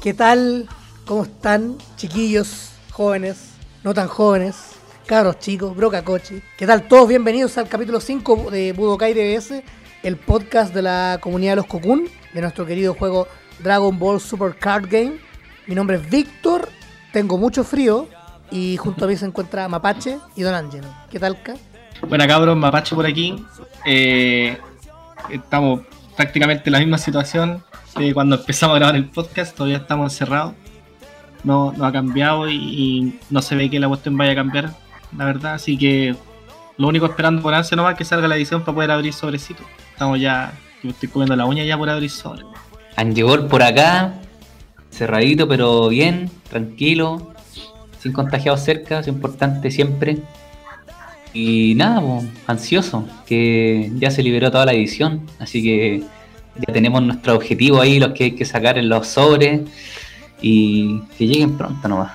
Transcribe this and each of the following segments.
¿Qué tal? ¿Cómo están, chiquillos, jóvenes, no tan jóvenes, cabros chicos, brocacochi? ¿Qué tal todos? Bienvenidos al capítulo 5 de Budokai DBS, el podcast de la comunidad de los Cocoon, de nuestro querido juego Dragon Ball Super Card Game. Mi nombre es Víctor, tengo mucho frío y junto a mí se encuentra Mapache y Don Angelo. ¿Qué tal, Ka? Buena cabros, Mapache por aquí. Eh, estamos prácticamente en la misma situación de cuando empezamos a grabar el podcast, todavía estamos encerrados. No, no ha cambiado y, no se ve que la cuestión vaya a cambiar, la verdad. Así que lo único esperando por ansia nomás es que salga la edición para poder abrir sobrecitos. Estamos ya, yo me estoy comiendo la uña ya por abrir sobre. Angevor por acá, cerradito pero bien, tranquilo, sin contagiados cerca, es importante siempre. Y nada, po, ansioso, que ya se liberó toda la edición, así que ya tenemos nuestro objetivo ahí, los que hay que sacar en los sobres y que lleguen pronto nomás.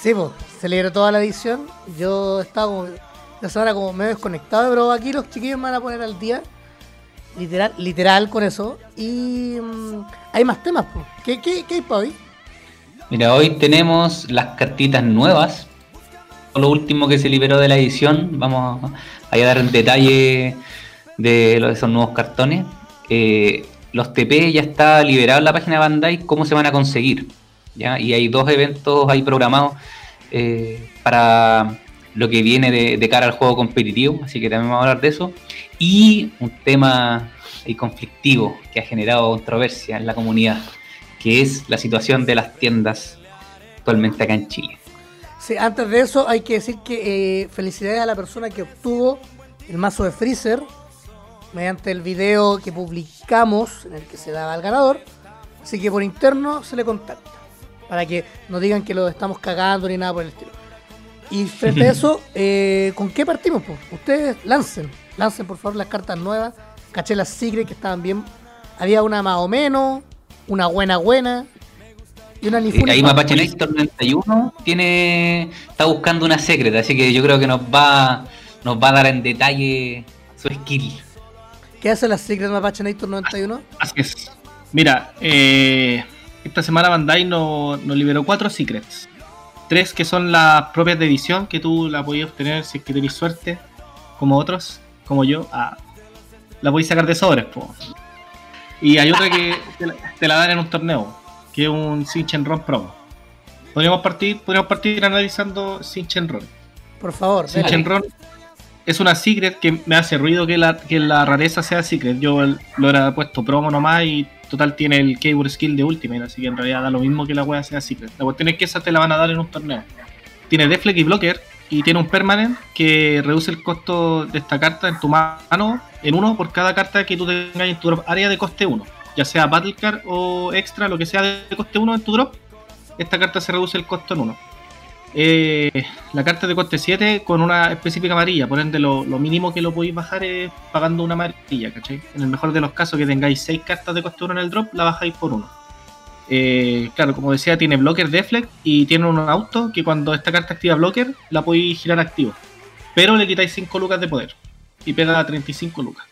Sí, pues, se liberó toda la edición. Yo estaba como, la semana como medio desconectado, pero aquí los chiquillos me van a poner al día. Literal, literal con eso. Y mm, hay más temas, pues. ¿Qué, qué, qué hay para hoy? Mira, hoy tenemos las cartitas nuevas. Lo último que se liberó de la edición. Vamos a dar en detalle de esos nuevos cartones. Eh, los TP ya está liberado en la página de Bandai. ¿Cómo se van a conseguir? ¿Ya? Y hay dos eventos ahí programados eh, para lo que viene de, cara al juego competitivo. Así que también vamos a hablar de eso. Y un tema ahí conflictivo que ha generado controversia en la comunidad, que es la situación de las tiendas actualmente acá en Chile. Sí, antes de eso hay que decir que eh, felicidades a la persona que obtuvo el mazo de Freezer mediante el video que publicamos en el que se daba al ganador. Así que por interno se le contacta. Para que no digan que lo estamos cagando ni nada por el estilo. Y frente a eso, eh, ¿con qué partimos? po? Ustedes lancen, lancen por favor las cartas nuevas. Caché las Secret que estaban bien. Había una más o menos, una buena buena y una Eh, ahí. Mapache Néstor 91 tiene, está buscando una secreta, así que yo creo que nos va, nos va a dar en detalle su skill. ¿Qué hace la Secret Mapache Nator 91? Así es. Mira, eh, esta semana Bandai nos, nos liberó cuatro secrets. Tres que son las propias de edición, que tú la podías obtener si es que tenés suerte, como otros, como yo. Ah, la podéis sacar de sobres, po. Y hay otra que te la, te la dan en un torneo, que es un Sinchenron Promo. Podríamos partir, podríamos partir analizando Sinchenron. Por favor. Sinchenron es una secret que me hace ruido que la, que la rareza sea secret. Yo el- lo era puesto promo nomás y total tiene el keyword skill de Ultimate, así que en realidad da lo mismo que la wea sea secret. La cuestión es que esa te la van a dar en un torneo. Tiene Deflect y Blocker y tiene un permanent que reduce el costo de esta carta en tu mano en uno por cada carta que tú tengas en tu área de coste 1. Ya sea Battle Card o extra, lo que sea de coste 1 en tu drop, esta carta se reduce el costo en 1 eh, la carta de coste 7 con una específica amarilla. Por ende, lo, mínimo que lo podéis bajar es pagando una amarilla, ¿cachai? En el mejor de los casos que tengáis 6 cartas de coste 1 en el drop, la bajáis por 1. Eh, claro, como decía, tiene blocker deflect y tiene un auto que cuando esta carta activa blocker, la podéis girar activo. Pero le quitáis 5 lucas de poder y pega a 35 lucas.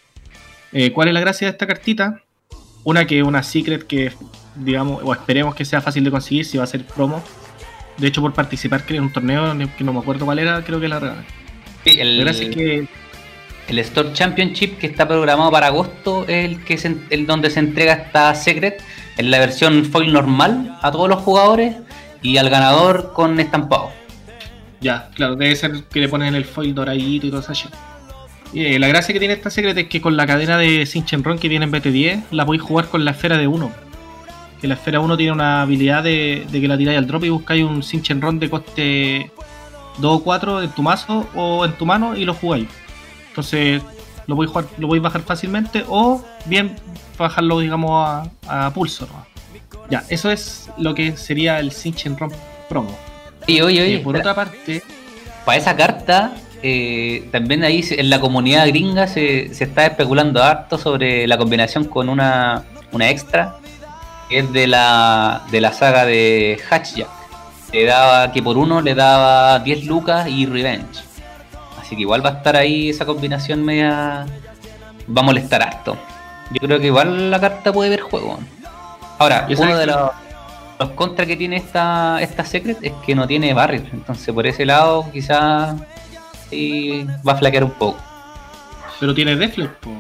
Eh, ¿Cuál es la gracia de esta cartita? Una que es una secret que, digamos, o esperemos que sea fácil de conseguir si va a ser promo. De hecho, por participar creo, en un torneo que no me acuerdo cuál era, creo que la regalan. Sí, El, es que el Store Championship que está programado para agosto es el que se, el donde se entrega esta secret en la versión foil normal a todos los jugadores y al ganador con estampado. Ya, claro, debe ser que le ponen el foil doradito y todo. Y, eh, la gracia que tiene esta secret es que con la cadena de Sinchenron que viene en BT10, la podéis jugar con la esfera de 1. Que la esfera 1 tiene una habilidad de, de que la tiráis al drop y buscáis un Sinchenron de coste 2 o 4 en tu mazo o en tu mano y lo jugáis. Entonces lo podéis jugar, lo podéis bajar fácilmente o bien bajarlo digamos a, a pulso. ¿no? Ya, eso es lo que sería el Sinchenron promo. Y oye, Eh, oye, por otra parte, para esa carta, eh, también ahí en la comunidad gringa se, se está especulando harto sobre la combinación con una, una extra, que es de la, de la saga de Hatchjack. Le daba, que por uno le daba 10 lucas y Revenge. Así que igual va a estar ahí esa combinación media. Va a molestar harto. Yo creo que igual la carta puede ver juego. Ahora, uno de los. los contras que tiene esta, esta Secret es que no tiene barrier. Entonces, por ese lado, quizás sí va a flaquear un poco. Pero tiene Deflex, po.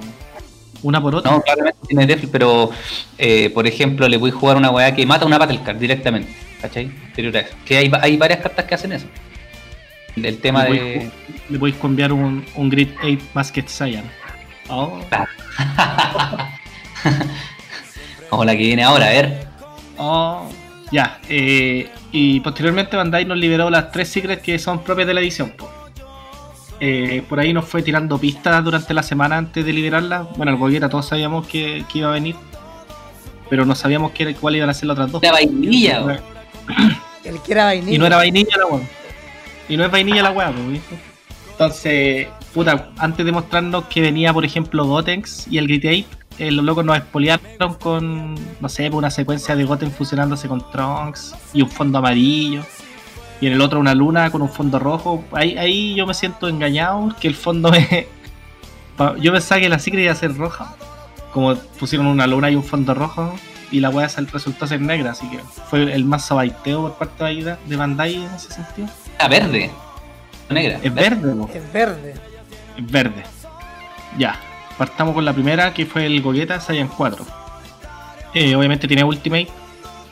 Una por otra. No, claramente tiene Deflex, pero eh, por ejemplo, le voy a jugar una weá que mata una Battle Card directamente. ¿Cachai? Anterior a eso. Que hay, hay varias cartas que hacen eso. El, tema le, de. podéis, le podéis cambiar un, un Grid 8 Basket Saiyan. Oh, Como la que viene ahora, a ver. oh. Ya. eh, y posteriormente Bandai nos liberó las tres secrets que son propias de la edición. po. Eh, por ahí nos fue tirando pistas durante la semana antes de liberarlas. Bueno, el Gogeta todos sabíamos que, que iba a venir. Pero no sabíamos qué, cuál iban a ser las otras dos. La vainilla, weón. El que era vainilla. Y no era vainilla la weá. Y no es vainilla la weá, pues, ¿viste? Entonces, puta, antes de mostrarnos que venía, por ejemplo, Gotenks y el 8, eh, los locos nos expoliaron con, no sé, una secuencia de Goten fusionándose con Trunks y un fondo amarillo. Y en el otro una luna con un fondo rojo. Ahí, ahí yo me siento engañado porque el fondo pa- Yo pensaba que la secret iba a ser roja. Como pusieron una luna y un fondo rojo. Y la weá resultó ser negra, así que fue el más sabaiteo por parte de Aida- de Bandai en ese sentido. Ah, verde. Negra. Es verde. Es verde. Es verde. Ya, partamos con la primera que fue el Gogeta Saiyan 4. Eh, obviamente tiene Ultimate,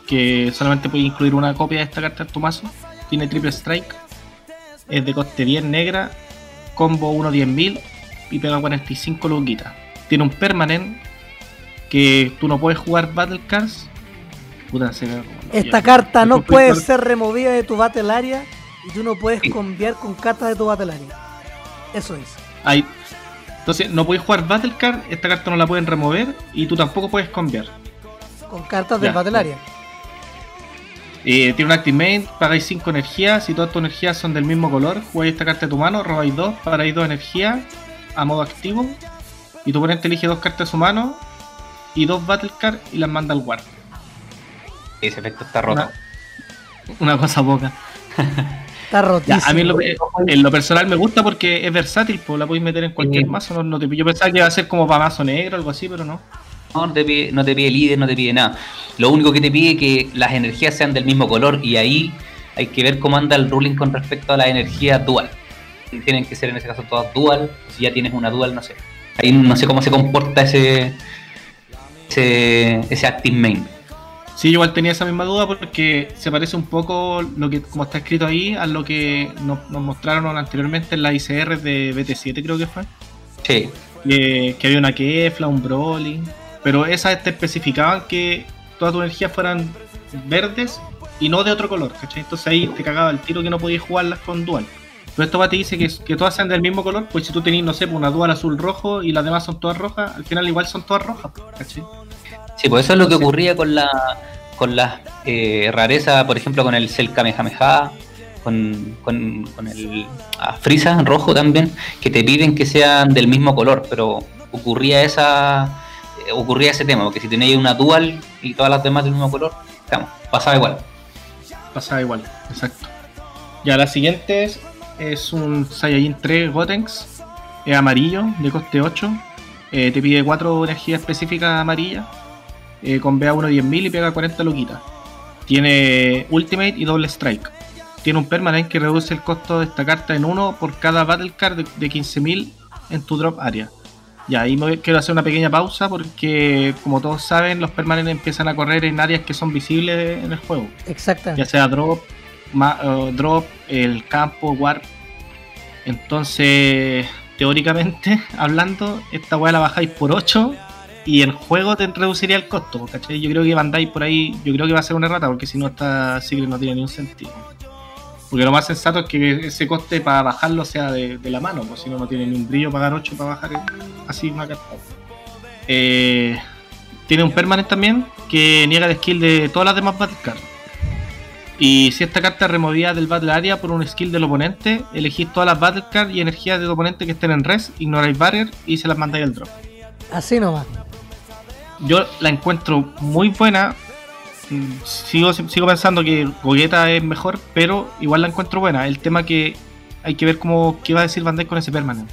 que solamente puede incluir una copia de esta carta en tu mazo. Tiene Triple Strike, es de coste 10 negra, combo 1 10.000 y pega 45 lunguitas. Tiene un permanent que tú no puedes jugar Battle Cards. Puta, se me- Esta ya. carta no puede ser removida de tu battle area y tú no puedes Sí. cambiar con cartas de tu battle area. Eso es. Ahí. Entonces, no puedes jugar Battle Card, esta carta no la pueden remover y tú tampoco puedes cambiar. Con cartas del Ya. battle area. Eh, tiene un Activate, pagáis 5 energías. Si todas tus energías son del mismo color, jugáis esta carta de tu mano, robáis 2, pagáis 2 energías a modo activo. Y tu oponente elige dos cartas de su mano y dos Battle Card y las manda al War. Ese efecto está roto. Una, una cosa poca. Está rotísimo. Ya, a mí en lo, en lo personal me gusta porque es versátil, pues la podéis meter en cualquier Sí. mazo. No, no te, yo pensaba que iba a ser como para mazo negro o algo así, pero no. No, te, pide, no te pide líder, no te pide nada. Lo único que te pide es que las energías sean del mismo color y ahí hay que ver cómo anda el ruling con respecto a las energías dual. Si Tienen que ser en ese caso todas dual, si ya tienes una dual, no sé. Ahí no sé cómo se comporta ese ese, ese active main. Sí, igual tenía esa misma duda porque se parece un poco lo que como está escrito ahí a lo que nos, nos mostraron anteriormente en la ICR de BT7 creo que fue. Sí, Que, que había una Kefla, un Broly. Pero esas te especificaban que todas tus energías fueran verdes y no de otro color, ¿cachai? Entonces ahí te cagaba el tiro que no podías jugarlas con dual. Pero esto va te dice que, que todas sean del mismo color, pues si tú tenés, no sé, pues una dual azul rojo y las demás son todas rojas, al final igual son todas rojas, ¿cachai? sí, pues eso es lo que ocurría con la con las eh, rarezas, por ejemplo, con el Cell Kamehameha, con, con, con el ah, Frieza rojo también, que te piden que sean del mismo color, pero ocurría esa ocurría ese tema, porque si tenéis una dual y todas las demás del mismo color, pasaba igual. Pasaba igual, exacto. Ya la siguiente es, es un Saiyajin 3 Gotenks, es amarillo, de coste 8. eh, te pide 4 energías específicas amarillas, eh, con BA 1 10.000 y pega 40 loquitas. Tiene Ultimate y doble Strike. Tiene un permanent que reduce el costo de esta carta en 1 por cada Battle Card de, de 15.000 en tu drop area. Ya, ahí me quiero hacer una pequeña pausa porque, como todos saben, los permanentes empiezan a correr en áreas que son visibles en el juego Exactamente. ya sea drop, ma- eh, drop, el campo, warp. Entonces, teóricamente hablando, esta weá la bajáis por 8 y en juego te reduciría el costo, ¿cachai? Yo creo que mandáis por ahí, yo creo que va a ser una rata porque si no esta Secret no tiene ni un sentido. Porque lo más sensato es que ese coste para bajarlo sea de, de la mano, pues si no, no tiene ni un brillo pagar 8 para bajar así una carta. Eh, tiene un permanent también que niega el skill de todas las demás battle cards. Y si esta carta es removida del Battle Area por un skill del oponente, elegís todas las Battle Cards y energías de tu oponente que estén en res, ignoráis Barrier y se las mandáis al drop. Así nomás. Yo la encuentro muy buena. Mm, Sigo, sigo pensando que Gogeta es mejor, pero igual la encuentro buena. El tema que hay que ver cómo qué va a decir Bandai con ese permanent.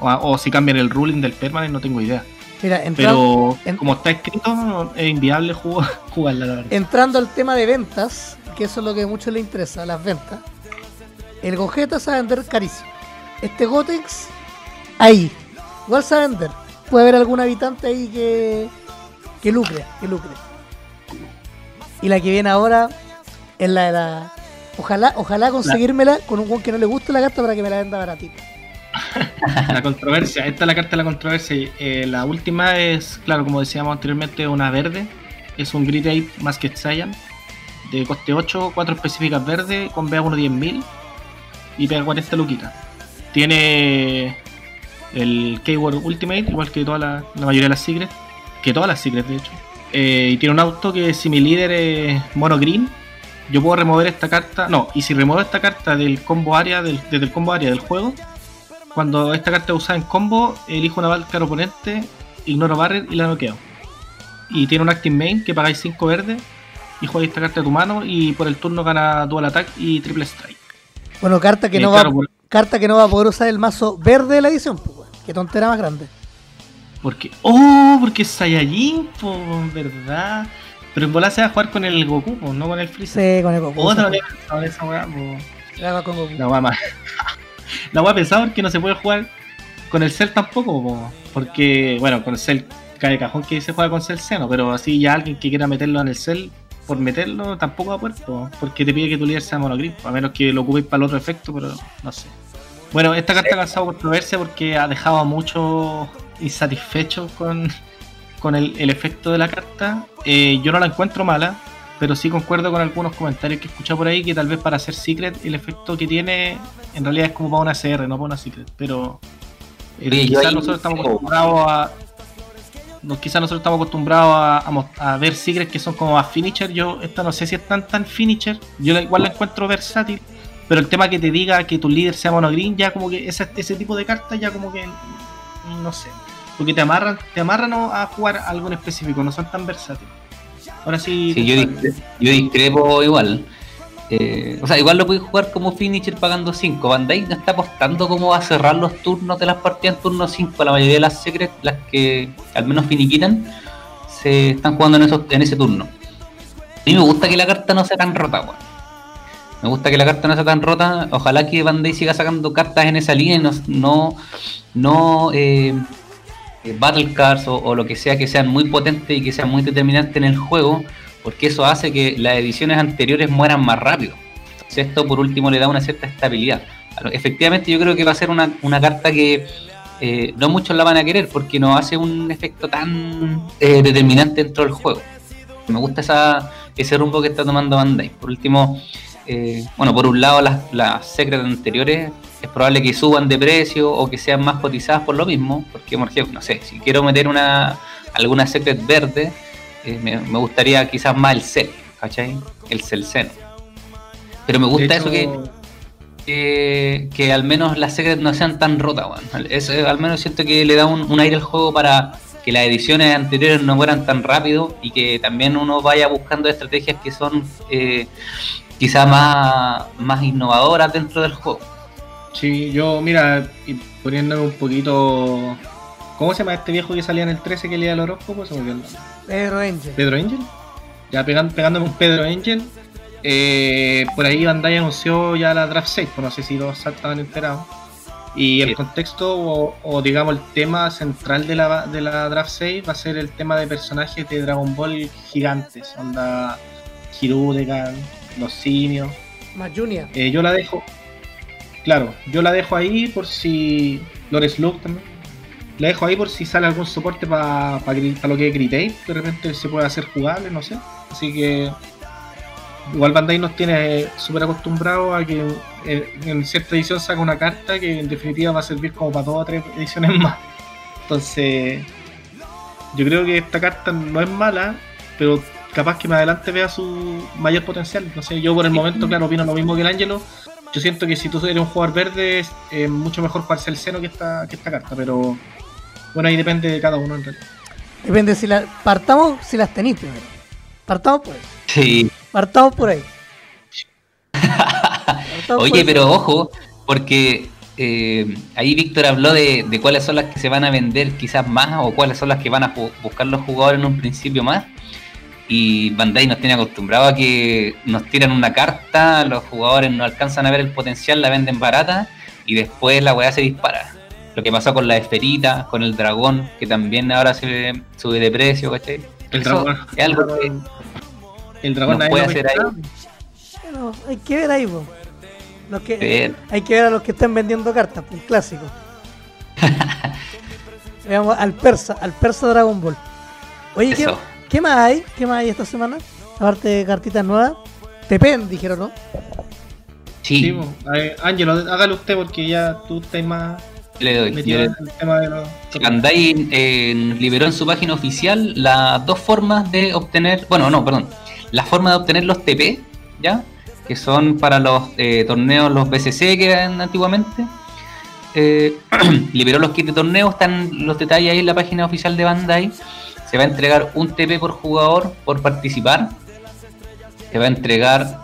O, o si cambian el ruling del permanent, no tengo idea. Mira, entrando, Pero como está escrito, es inviable jugar, jugarla, la verdad. entrando al tema de ventas, que eso es lo que a muchos les interesa, las ventas. El Gogeta se va a vender carísimo. Este Gotex, ahí. Igual a vender. Puede haber algún habitante ahí que, que lucre, que lucre. Y la que viene ahora es la de la. Ojalá, ojalá conseguírmela con un weón que no le guste la carta para que me la venda baratita. La controversia, esta es la carta de la controversia. Eh, la última es, claro, como decíamos anteriormente, una verde. Es un Grid Ape Masked Saiyan de coste 8, 4 específicas verdes con BA1 10.000 y pega 40 luquitas. Tiene el Keyword Ultimate, igual que toda la, la mayoría de las Secrets, que todas las Secrets de hecho. Eh, y tiene un auto que si mi líder es mono green, yo puedo remover esta carta. No, y si remuevo esta carta del combo área, del, desde el combo área del juego, cuando esta carta es usada en combo, elijo una Valkyrie oponente, ignoro Barret y la noqueo. Y tiene un Active Main que pagáis 5 verdes y juegas esta carta de tu mano y por el turno gana Dual Attack y Triple Strike. Bueno, carta que, Eh, no claro, va, por- carta que no va a poder usar el mazo verde de la edición. Pues. Qué tontera más grande. Porque, oh, porque es Saiyajin, po, verdad. Pero en bola se va a jugar con el Goku, po, no con el Freezer. Sí, con el Goku. Otra vez en esa weá, po. La con Goku. La weá más. La weá pensado porque no se puede jugar con el Cell tampoco, po, porque, bueno, con el Cell cae cajón que se juega con Cell Seno, pero así ya alguien que quiera meterlo en el Cell, por meterlo tampoco va a poder, po, porque te pide que tu líder sea monogrid, po, a menos que lo ocupéis para el otro efecto, pero no sé. Bueno, esta carta ha causado controversia porque ha dejado a muchos insatisfechos con, con el, el efecto de la carta. Eh, yo no la encuentro mala, pero sí concuerdo con algunos comentarios que he escuchado por ahí que tal vez para hacer Secret el efecto que tiene en realidad es como para una CR, no para una Secret. Pero eh, quizás nosotros estamos acostumbrados a. No, quizás nosotros estamos acostumbrados a, a a ver Secrets que son como más finisher. Yo esta no sé si es tan tan finisher. Yo la- igual la encuentro versátil. Pero el tema que te diga que tu líder sea monogreen, ya como que ese, ese tipo de cartas ya como que no sé. Porque te amarran, te amarran a jugar algo en específico, no son tan versátiles. Ahora sí. Sí, yo, yo discrepo igual. Eh, o sea, igual lo puedes jugar como finisher pagando 5. Bandai no está apostando como a cerrar los turnos de las partidas en turno 5. La mayoría de las secrets, las que al menos finiquitan, se están jugando en, esos, en ese turno. A mí me gusta que la carta no sea tan rota, weón. Me gusta que la carta no sea tan rota. Ojalá que Bandai siga sacando cartas en esa línea y no, no, no eh, eh, battle cards o, lo que sea que sean muy potentes y que sean muy determinantes en el juego, porque eso hace que las ediciones anteriores mueran más rápido. Entonces esto por último le da una cierta estabilidad. Efectivamente yo creo que va a ser una, carta que eh, no muchos la van a querer porque no hace un efecto tan eh, determinante dentro del juego. Me gusta esa, ese rumbo que está tomando Bandai. Por último, bueno, por un lado las, las secrets anteriores es probable que suban de precio o que sean más cotizadas por lo mismo, porque por ejemplo, no sé, si quiero meter una alguna secret verde, eh, me, me gustaría quizás más el cel, ¿cachai? El cel seno. Pero me gusta eso que, que, que al menos las secrets no sean tan rotas. Eso, eh, al menos siento que le da un, un aire al juego para que las ediciones anteriores no mueran tan rápido y que también uno vaya buscando estrategias que son eh, quizá más, más innovadoras dentro del juego. Sí, yo, mira, y poniéndome un poquito. ¿Cómo se llama este viejo que salía en el 13 que leía el horóscopo? Se me olvidó el nombre. Pedro Angel. ¿Pedro Angel? Ya pegan- pegándome un Pedro Angel. eh, por ahí Bandai anunció ya la Draft 6, pues no sé si los estaban enterados. Y el Sí. contexto o, o digamos el tema central de la, de la Draft 6 va a ser el tema de personajes de Dragon Ball gigantes, onda Hirudegan, los simios. Más Junior. Eh, yo la dejo, claro, yo la dejo ahí por si. Lores Luke también. La dejo ahí por si sale algún soporte para lo que Gritade. De repente se puede hacer jugable, no sé. Así que. Igual Bandai nos tiene súper acostumbrados a que en, en cierta edición saca una carta que en definitiva va a servir como para dos o tres ediciones más. Entonces, yo creo que esta carta no es mala, pero capaz que más adelante vea su mayor potencial. No sé, yo por el momento, claro, opino lo mismo que el Ángelo. Yo siento que si tú eres un jugador verde, es eh, mucho mejor jugarse el seno que esta, que esta carta, pero bueno, ahí depende de cada uno en realidad. Depende si la. Partamos si las tenéis primero. Partamos por ahí. Sí. Partamos por ahí. Partamos por Oye, ahí. pero ojo, porque eh, ahí Víctor habló de, de, cuáles son las que se van a vender quizás más o cuáles son las que van a buscar los jugadores en un principio más. Y Bandai nos tiene acostumbrado a que nos tiran una carta, los jugadores no alcanzan a ver el potencial, la venden barata y después la weá se dispara. Lo que pasó con la esferita, con el dragón, que también ahora se sube de precio, ¿cachai? El dragón. Es algo que el dragón puede hacer ahí. Bueno, hay que ver ahí, Los que, hay que ver a los que están vendiendo cartas, un clásico. Veamos al persa, al persa Dragon Ball. Oye, ¿qué, ¿qué, más hay? ¿Qué más hay esta semana? Aparte de cartitas nuevas. Tepen, dijeron, ¿no? Sí. Ángelo, hágalo usted porque ya tú estás más. Le doy. el tema de los... Eh, liberó en su página oficial las dos formas de obtener. Bueno, no, perdón. La forma de obtener los TP, ¿ya? Que son para los eh, torneos, los BCC que eran antiguamente. Eh, liberó los kits de torneo, están los detalles ahí en la página oficial de Bandai. Se va a entregar un TP por jugador por participar. Se va a entregar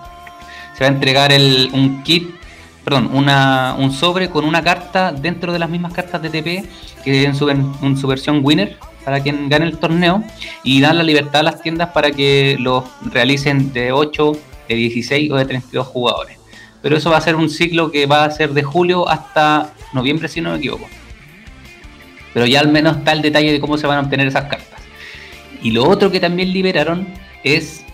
se va a entregar el, un kit, perdón, una, un sobre con una carta dentro de las mismas cartas de TP que en su, en su versión winner para quien gane el torneo y dan la libertad a las tiendas para que los realicen de 8, de 16 o de 32 jugadores. Pero eso va a ser un ciclo que va a ser de julio hasta noviembre, si no me equivoco. Pero ya al menos está el detalle de cómo se van a obtener esas cartas. Y lo otro que también liberaron es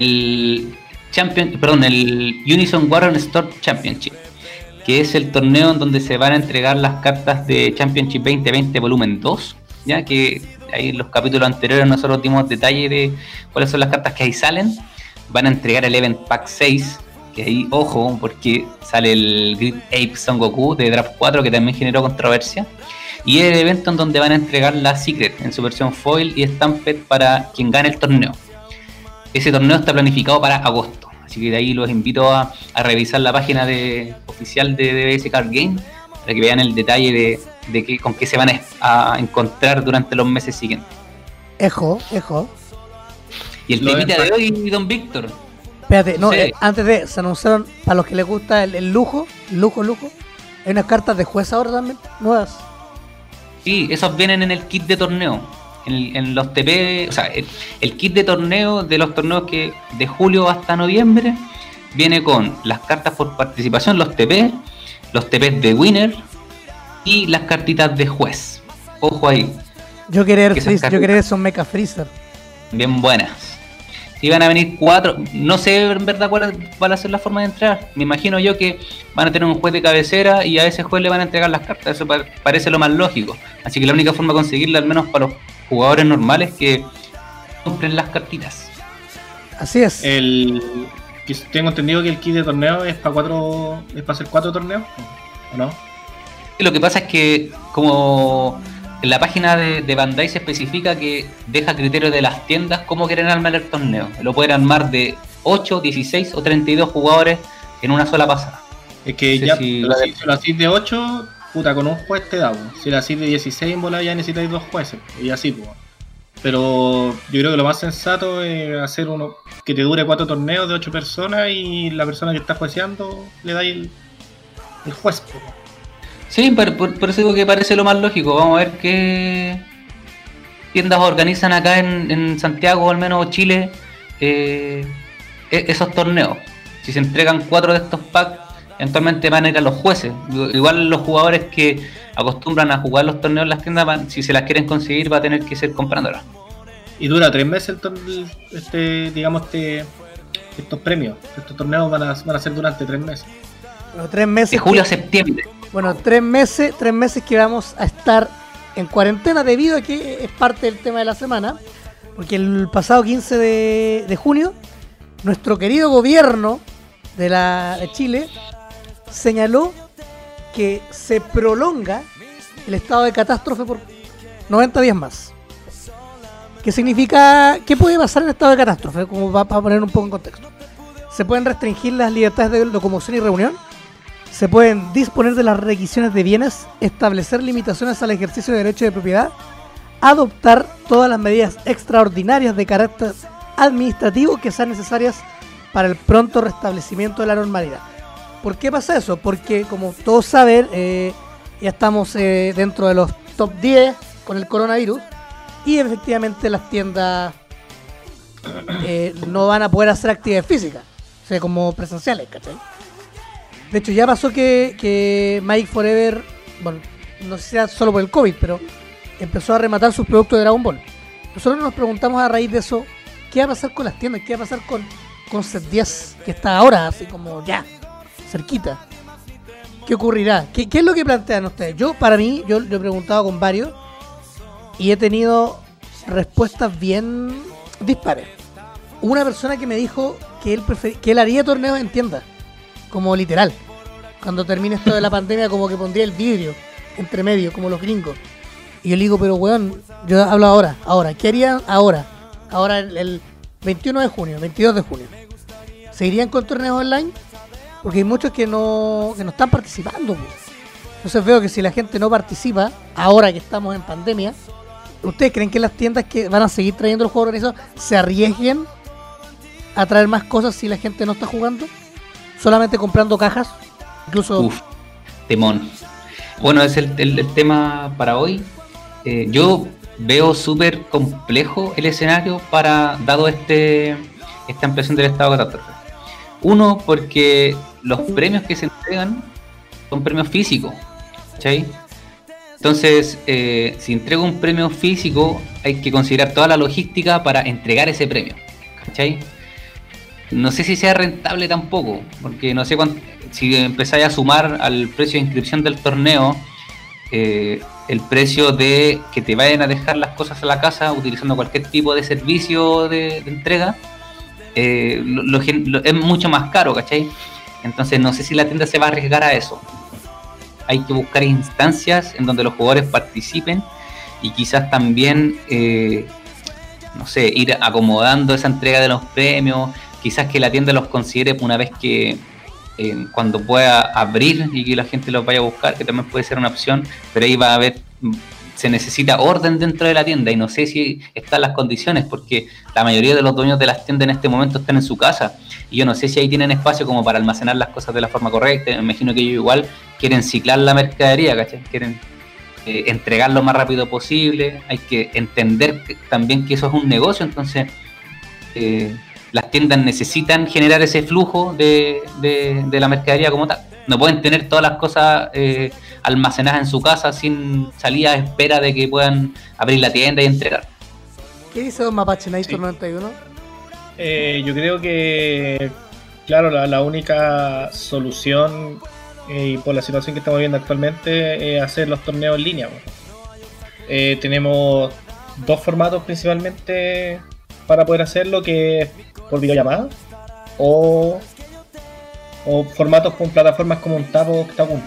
el, Champion, perdón, el Unison Warren Store Championship, que es el torneo en donde se van a entregar las cartas de Championship 2020 volumen 2, ya que ahí en los capítulos anteriores nosotros dimos detalle de cuáles son las cartas que ahí salen. Van a entregar el Event Pack 6, que ahí, ojo, porque sale el Grid Ape Son Goku de Draft 4, que también generó controversia. Y el evento en donde van a entregar la Secret en su versión foil y Stamped para quien gane el torneo. Ese torneo está planificado para agosto. Así que de ahí los invito a, revisar la página de, oficial de DBS Card Game para que vean el detalle de, que, con qué se van a, encontrar durante los meses siguientes. Ejo, ejo. Y el temita de hoy, don Víctor. Espérate, no, eh, antes de, se anunciaron, para los que les gusta el, lujo, lujo, lujo, hay unas cartas de juez ahora también, nuevas. Sí, esos vienen en el kit de torneo en, los TP, o sea, el, kit de torneo de los torneos que de julio hasta noviembre viene con las cartas por participación, los TP, los TP de winner y las cartitas de juez. Ojo ahí. Yo quería yo quería esos mecha freezer. Bien buenas. Si van a venir cuatro, no sé en verdad cuál va a ser la forma de entrar. Me imagino yo que van a tener un juez de cabecera y a ese juez le van a entregar las cartas. Eso parece lo más lógico. Así que la única forma de conseguirla, al menos para los jugadores normales que compren las cartitas. Así es. El tengo entendido que el kit de torneo es para cuatro es para hacer cuatro torneos, ¿o no? lo que pasa es que como en la página de, Bandai se especifica que deja criterio de las tiendas cómo quieren armar el torneo. Lo pueden armar de 8, 16 o 32 jugadores en una sola pasada. Es que ya, si, lo haces de 8, puta, con un juez te da, si la haces de 16 en bola ya necesitáis dos jueces, y así, pues. Pero yo creo que lo más sensato es hacer uno que te dure cuatro torneos de ocho personas y la persona que está jueceando le da el, el juez. Sí, por, por, eso digo que parece lo más lógico. Vamos a ver qué tiendas organizan acá en, Santiago, o al menos Chile, eh, e, esos torneos. Si se entregan cuatro de estos packs, eventualmente van a ir a los jueces. Igual los jugadores que acostumbran a jugar los torneos en las tiendas, si se las quieren conseguir, va a tener que ser comprándolas. Y dura tres meses el este, digamos, este, estos premios. Estos torneos van a, van a ser durante tres meses. Bueno, tres meses. De julio a septiembre. Bueno, tres meses, tres meses que vamos a estar en cuarentena debido a que es parte del tema de la semana. Porque el pasado 15 de, junio, nuestro querido gobierno de, la, de Chile señaló que se prolonga el estado de catástrofe por 90 días más. ¿Qué significa? ¿Qué puede pasar en estado de catástrofe? Como va, para poner un poco en contexto. Se pueden restringir las libertades de locomoción y reunión. Se pueden disponer de las requisiciones de bienes, establecer limitaciones al ejercicio de derecho de propiedad, adoptar todas las medidas extraordinarias de carácter administrativo que sean necesarias para el pronto restablecimiento de la normalidad. ¿Por qué pasa eso? Porque como todos saben, eh, ya estamos eh, dentro de los top 10 con el coronavirus y efectivamente las tiendas eh, no van a poder hacer actividades físicas, o sea, como presenciales, ¿cachai? De hecho, ya pasó que, que Mike Forever, bueno, no sé si era solo por el COVID, pero empezó a rematar sus productos de Dragon Ball. Nosotros nos preguntamos a raíz de eso, ¿qué va a pasar con las tiendas? ¿Qué va a pasar con, con Set 10, que está ahora, así como ya, cerquita? ¿Qué ocurrirá? ¿Qué, qué es lo que plantean ustedes? Yo, para mí, yo lo he preguntado con varios y he tenido respuestas bien dispares. Una persona que me dijo que él, que él haría torneos en tiendas, como literal. Cuando termine esto de la pandemia, como que pondría el vidrio entre medio, como los gringos. Y yo le digo, pero weón, yo hablo ahora, ahora. ¿Qué harían ahora? Ahora el, el 21 de junio, 22 de junio. ¿Seguirían con torneos online? Porque hay muchos que no, que no están participando. po. Entonces veo que si la gente no participa, ahora que estamos en pandemia, ¿ustedes creen que las tiendas que van a seguir trayendo los juegos organizados se arriesguen a traer más cosas si la gente no está jugando? Solamente comprando cajas. Incluso Uf, temón. Bueno, es el, el- tema para hoy. Eh, yo veo súper complejo el escenario para, dado este esta ampliación del estado de catástrofe. Uno, porque los premios que se entregan son premios físicos. ¿cachai? Entonces, eh, si entrego un premio físico, hay que considerar toda la logística para entregar ese premio. ¿cachai? No sé si sea rentable tampoco, porque no sé cuánto, si empezáis a sumar al precio de inscripción del torneo eh, el precio de que te vayan a dejar las cosas a la casa utilizando cualquier tipo de servicio de, entrega, eh, lo- es mucho más caro, ¿cachai? Entonces no sé si la tienda se va a arriesgar a eso. Hay que buscar instancias en donde los jugadores participen y quizás también, eh, no sé, ir acomodando esa entrega de los premios, quizás que la tienda los considere una vez que eh, cuando pueda abrir y que la gente los vaya a buscar, que también puede ser una opción, pero ahí va a haber, mm, se necesita orden dentro de la tienda y no sé si están las condiciones, porque la mayoría de los dueños de las tiendas en este momento están en su casa y yo no sé si ahí tienen espacio como para almacenar las cosas de la forma correcta, me imagino que ellos igual quieren ciclar la mercadería, ¿cachai? Quieren eh, entregar lo más rápido posible, hay que entender también que eso es un negocio, entonces eh, las tiendas necesitan generar ese flujo de, de- de la mercadería como tal. No pueden tener todas las cosas eh, almacenadas en su casa sin salida a espera de que puedan abrir la tienda y entregar. ¿Qué dice Don Mapache Nightor Sí. 91? Eh, yo creo que, claro, la, la única solución eh, y por la situación que estamos viendo actualmente es hacer los torneos en línea. Eh, tenemos dos formatos principalmente para poder hacerlo, que es por videollamada o, o formatos con plataformas como un Tapo o Octagon.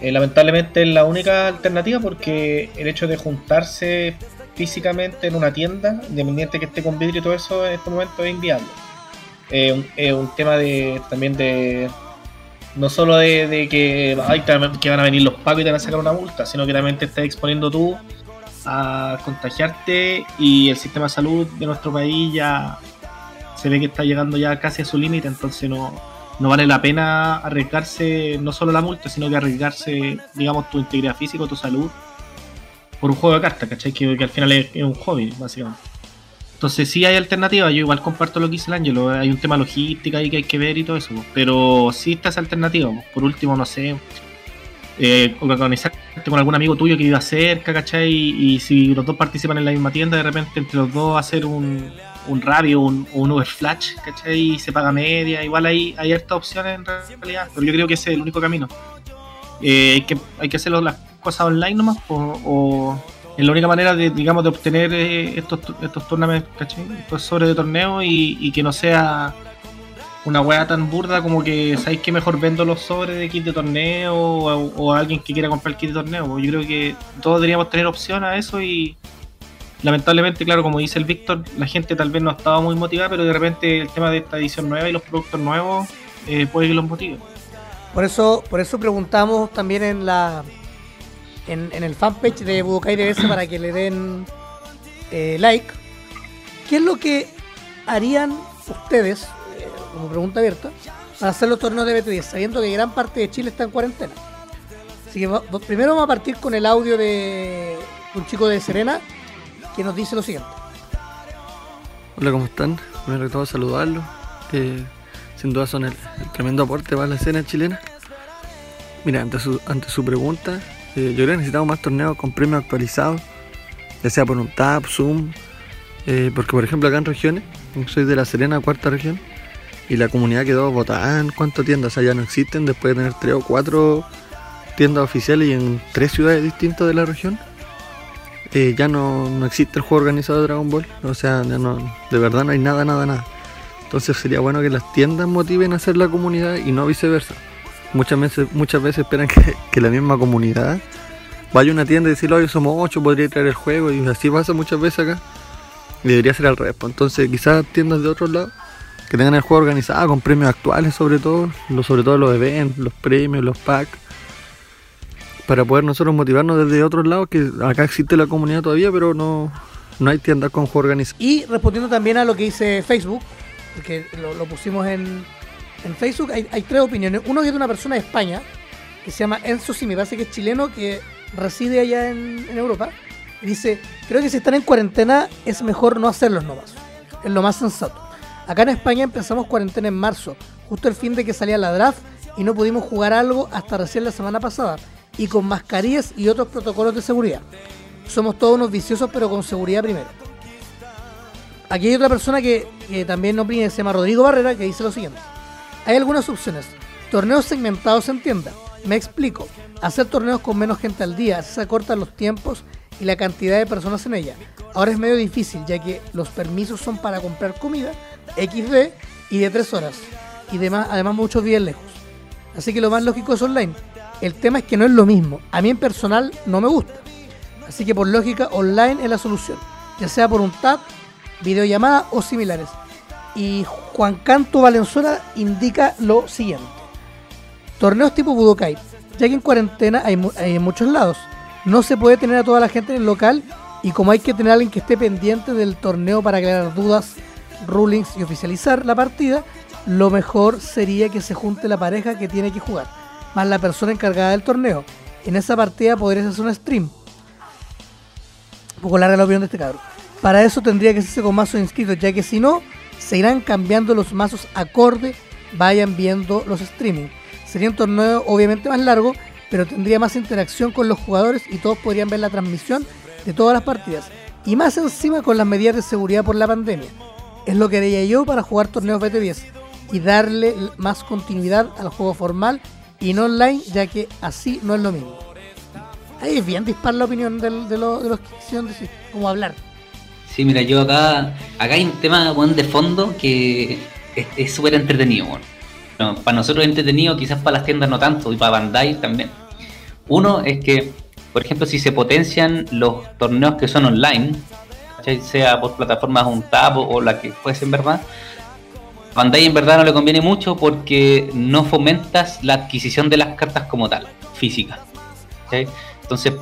Eh, lamentablemente es la única alternativa porque el hecho de juntarse físicamente en una tienda, independiente que esté con vidrio y todo eso, en este momento es inviable. Eh, un, tema de también de no solo de, de que, ay, que van a venir los pagos y te van a sacar una multa, sino que también te estás exponiendo tú a contagiarte y el sistema de salud de nuestro país ya se ve que está llegando ya casi a su límite, entonces no, no vale la pena arriesgarse no solo la multa, sino que arriesgarse, digamos, tu integridad física, tu salud, por un juego de cartas, ¿cachai? Que, al final es, es un hobby, básicamente. Entonces sí hay alternativas, yo igual comparto lo que dice el Ángelo, hay un tema logística ahí que hay que ver y todo eso, pero sí está esa alternativa. Por último, no sé, eh, organizarte con algún amigo tuyo que viva cerca, ¿cachai? Y, si los dos participan en la misma tienda, de repente entre los dos hacer un, un radio un, un Uber Flash, ¿cachai? Y se paga media, igual hay, hay hartas opciones en realidad, pero yo creo que ese es el único camino. Eh, hay, que, hay que hacer las cosas online nomás, o, o es la única manera de, digamos, de obtener eh, estos, estos tournaments, ¿cachai? Estos sobres de torneo y, y que no sea una weá tan burda como que sabéis que mejor vendo los sobres de kit de torneo o, a alguien que quiera comprar kit de torneo. Yo creo que todos deberíamos tener opción a eso y lamentablemente, claro, como dice el Víctor, la gente tal vez no estaba muy motivada, pero de repente el tema de esta edición nueva y los productos nuevos eh, puede que los motive. Por eso, por eso preguntamos también en la en, en el fanpage de Budokai DBS para que le den eh, like. ¿Qué es lo que harían ustedes, como pregunta abierta, para hacer los torneos de BT10, sabiendo que gran parte de Chile está en cuarentena. Así que primero vamos a partir con el audio de un chico de Serena que nos dice lo siguiente. Hola, ¿cómo están? Primero que todo saludarlos. que sin duda son el, tremendo aporte para la escena chilena. Mira, ante su, ante su pregunta, eh, yo creo que necesitamos más torneos con premios actualizados, ya sea por un TAP, Zoom, eh, porque por ejemplo acá en regiones, soy de la Serena, cuarta región, y la comunidad quedó botada en cuántas tiendas, o sea, ya no existen después de tener tres o cuatro tiendas oficiales y en tres ciudades distintas de la región. eh, ya no, no existe el juego organizado de Dragon Ball. O sea, de verdad no hay nada, nada, nada. Entonces sería bueno que las tiendas motiven a hacer la comunidad y no viceversa. Muchas veces, muchas veces esperan que, la misma comunidad vaya a una tienda y decir, oye, somos ocho, podría traer el juego. Y así pasa muchas veces acá. Y debería ser al revés. pues. Entonces quizás tiendas de otros lados que tengan el juego organizado con premios actuales sobre todo, sobre todo los eventos, los premios, los packs para poder nosotros motivarnos desde otros lados, que acá existe la comunidad todavía, pero no, no hay tiendas con juego organizado. Y respondiendo también a lo que dice Facebook, porque lo, pusimos en, en Facebook, hay, tres opiniones. Uno es de una persona de España, que se llama Enzo, si me parece que es chileno, que reside allá en, en Europa. Y dice, creo que si están en cuarentena es mejor no hacerlos nomás. Es lo más sensato. Acá en España empezamos cuarentena en marzo, justo el fin de que salía la draft, y no pudimos jugar algo hasta recién la semana pasada, y con mascarillas y otros protocolos de seguridad. Somos todos unos viciosos, pero con seguridad primero. Aquí hay otra persona que, que también no opina, se llama Rodrigo Barrera, que dice lo siguiente. Hay algunas opciones. Torneos segmentados en tienda. Me explico. Hacer torneos con menos gente al día, se acortan los tiempos y la cantidad de personas en ella. Ahora es medio difícil, ya que los permisos son para comprar comida, XD y de 3 horas. Y demás, además muchos viven lejos. Así que lo más lógico es online. El tema es que no es lo mismo. A mí en personal no me gusta. Así que por lógica, online es la solución. Ya sea por un tab, videollamada o similares. Y Juan Canto Valenzuela indica lo siguiente. Torneos tipo Budokai. Ya que en cuarentena hay, hay en muchos lados. No se puede tener a toda la gente en el local y como hay que tener a alguien que esté pendiente del torneo para aclarar dudas, rulings y oficializar la partida, lo mejor sería que se junte la pareja que tiene que jugar, más la persona encargada del torneo. En esa partida podrías hacer un stream. Un poco larga la opinión de este cabrón. Para eso tendría que hacerse con mazos inscritos, ya que si no, se irán cambiando los mazos acorde, vayan viendo los streaming. Sería un torneo obviamente más largo, pero tendría más interacción con los jugadores y todos podrían ver la transmisión de todas las partidas. Y más encima con las medidas de seguridad por la pandemia. Es lo que haría yo para jugar torneos BT10 y darle más continuidad al juego formal y no online, ya que así no es lo mismo. Ahí es bien dispar la opinión de, lo- de los que quisieron decir, como hablar. Sí, mira, yo acá, acá hay un tema weón, de fondo que es- súper entretenido. weón. No, para nosotros es entretenido, quizás para las tiendas no tanto, y para Bandai también. Uno es que, por ejemplo, si se potencian los torneos que son online, sea por plataformas un tab o la que fuese en verdad, Bandai en verdad no le conviene mucho porque no fomentas la adquisición de las cartas como tal, físicas. Entonces,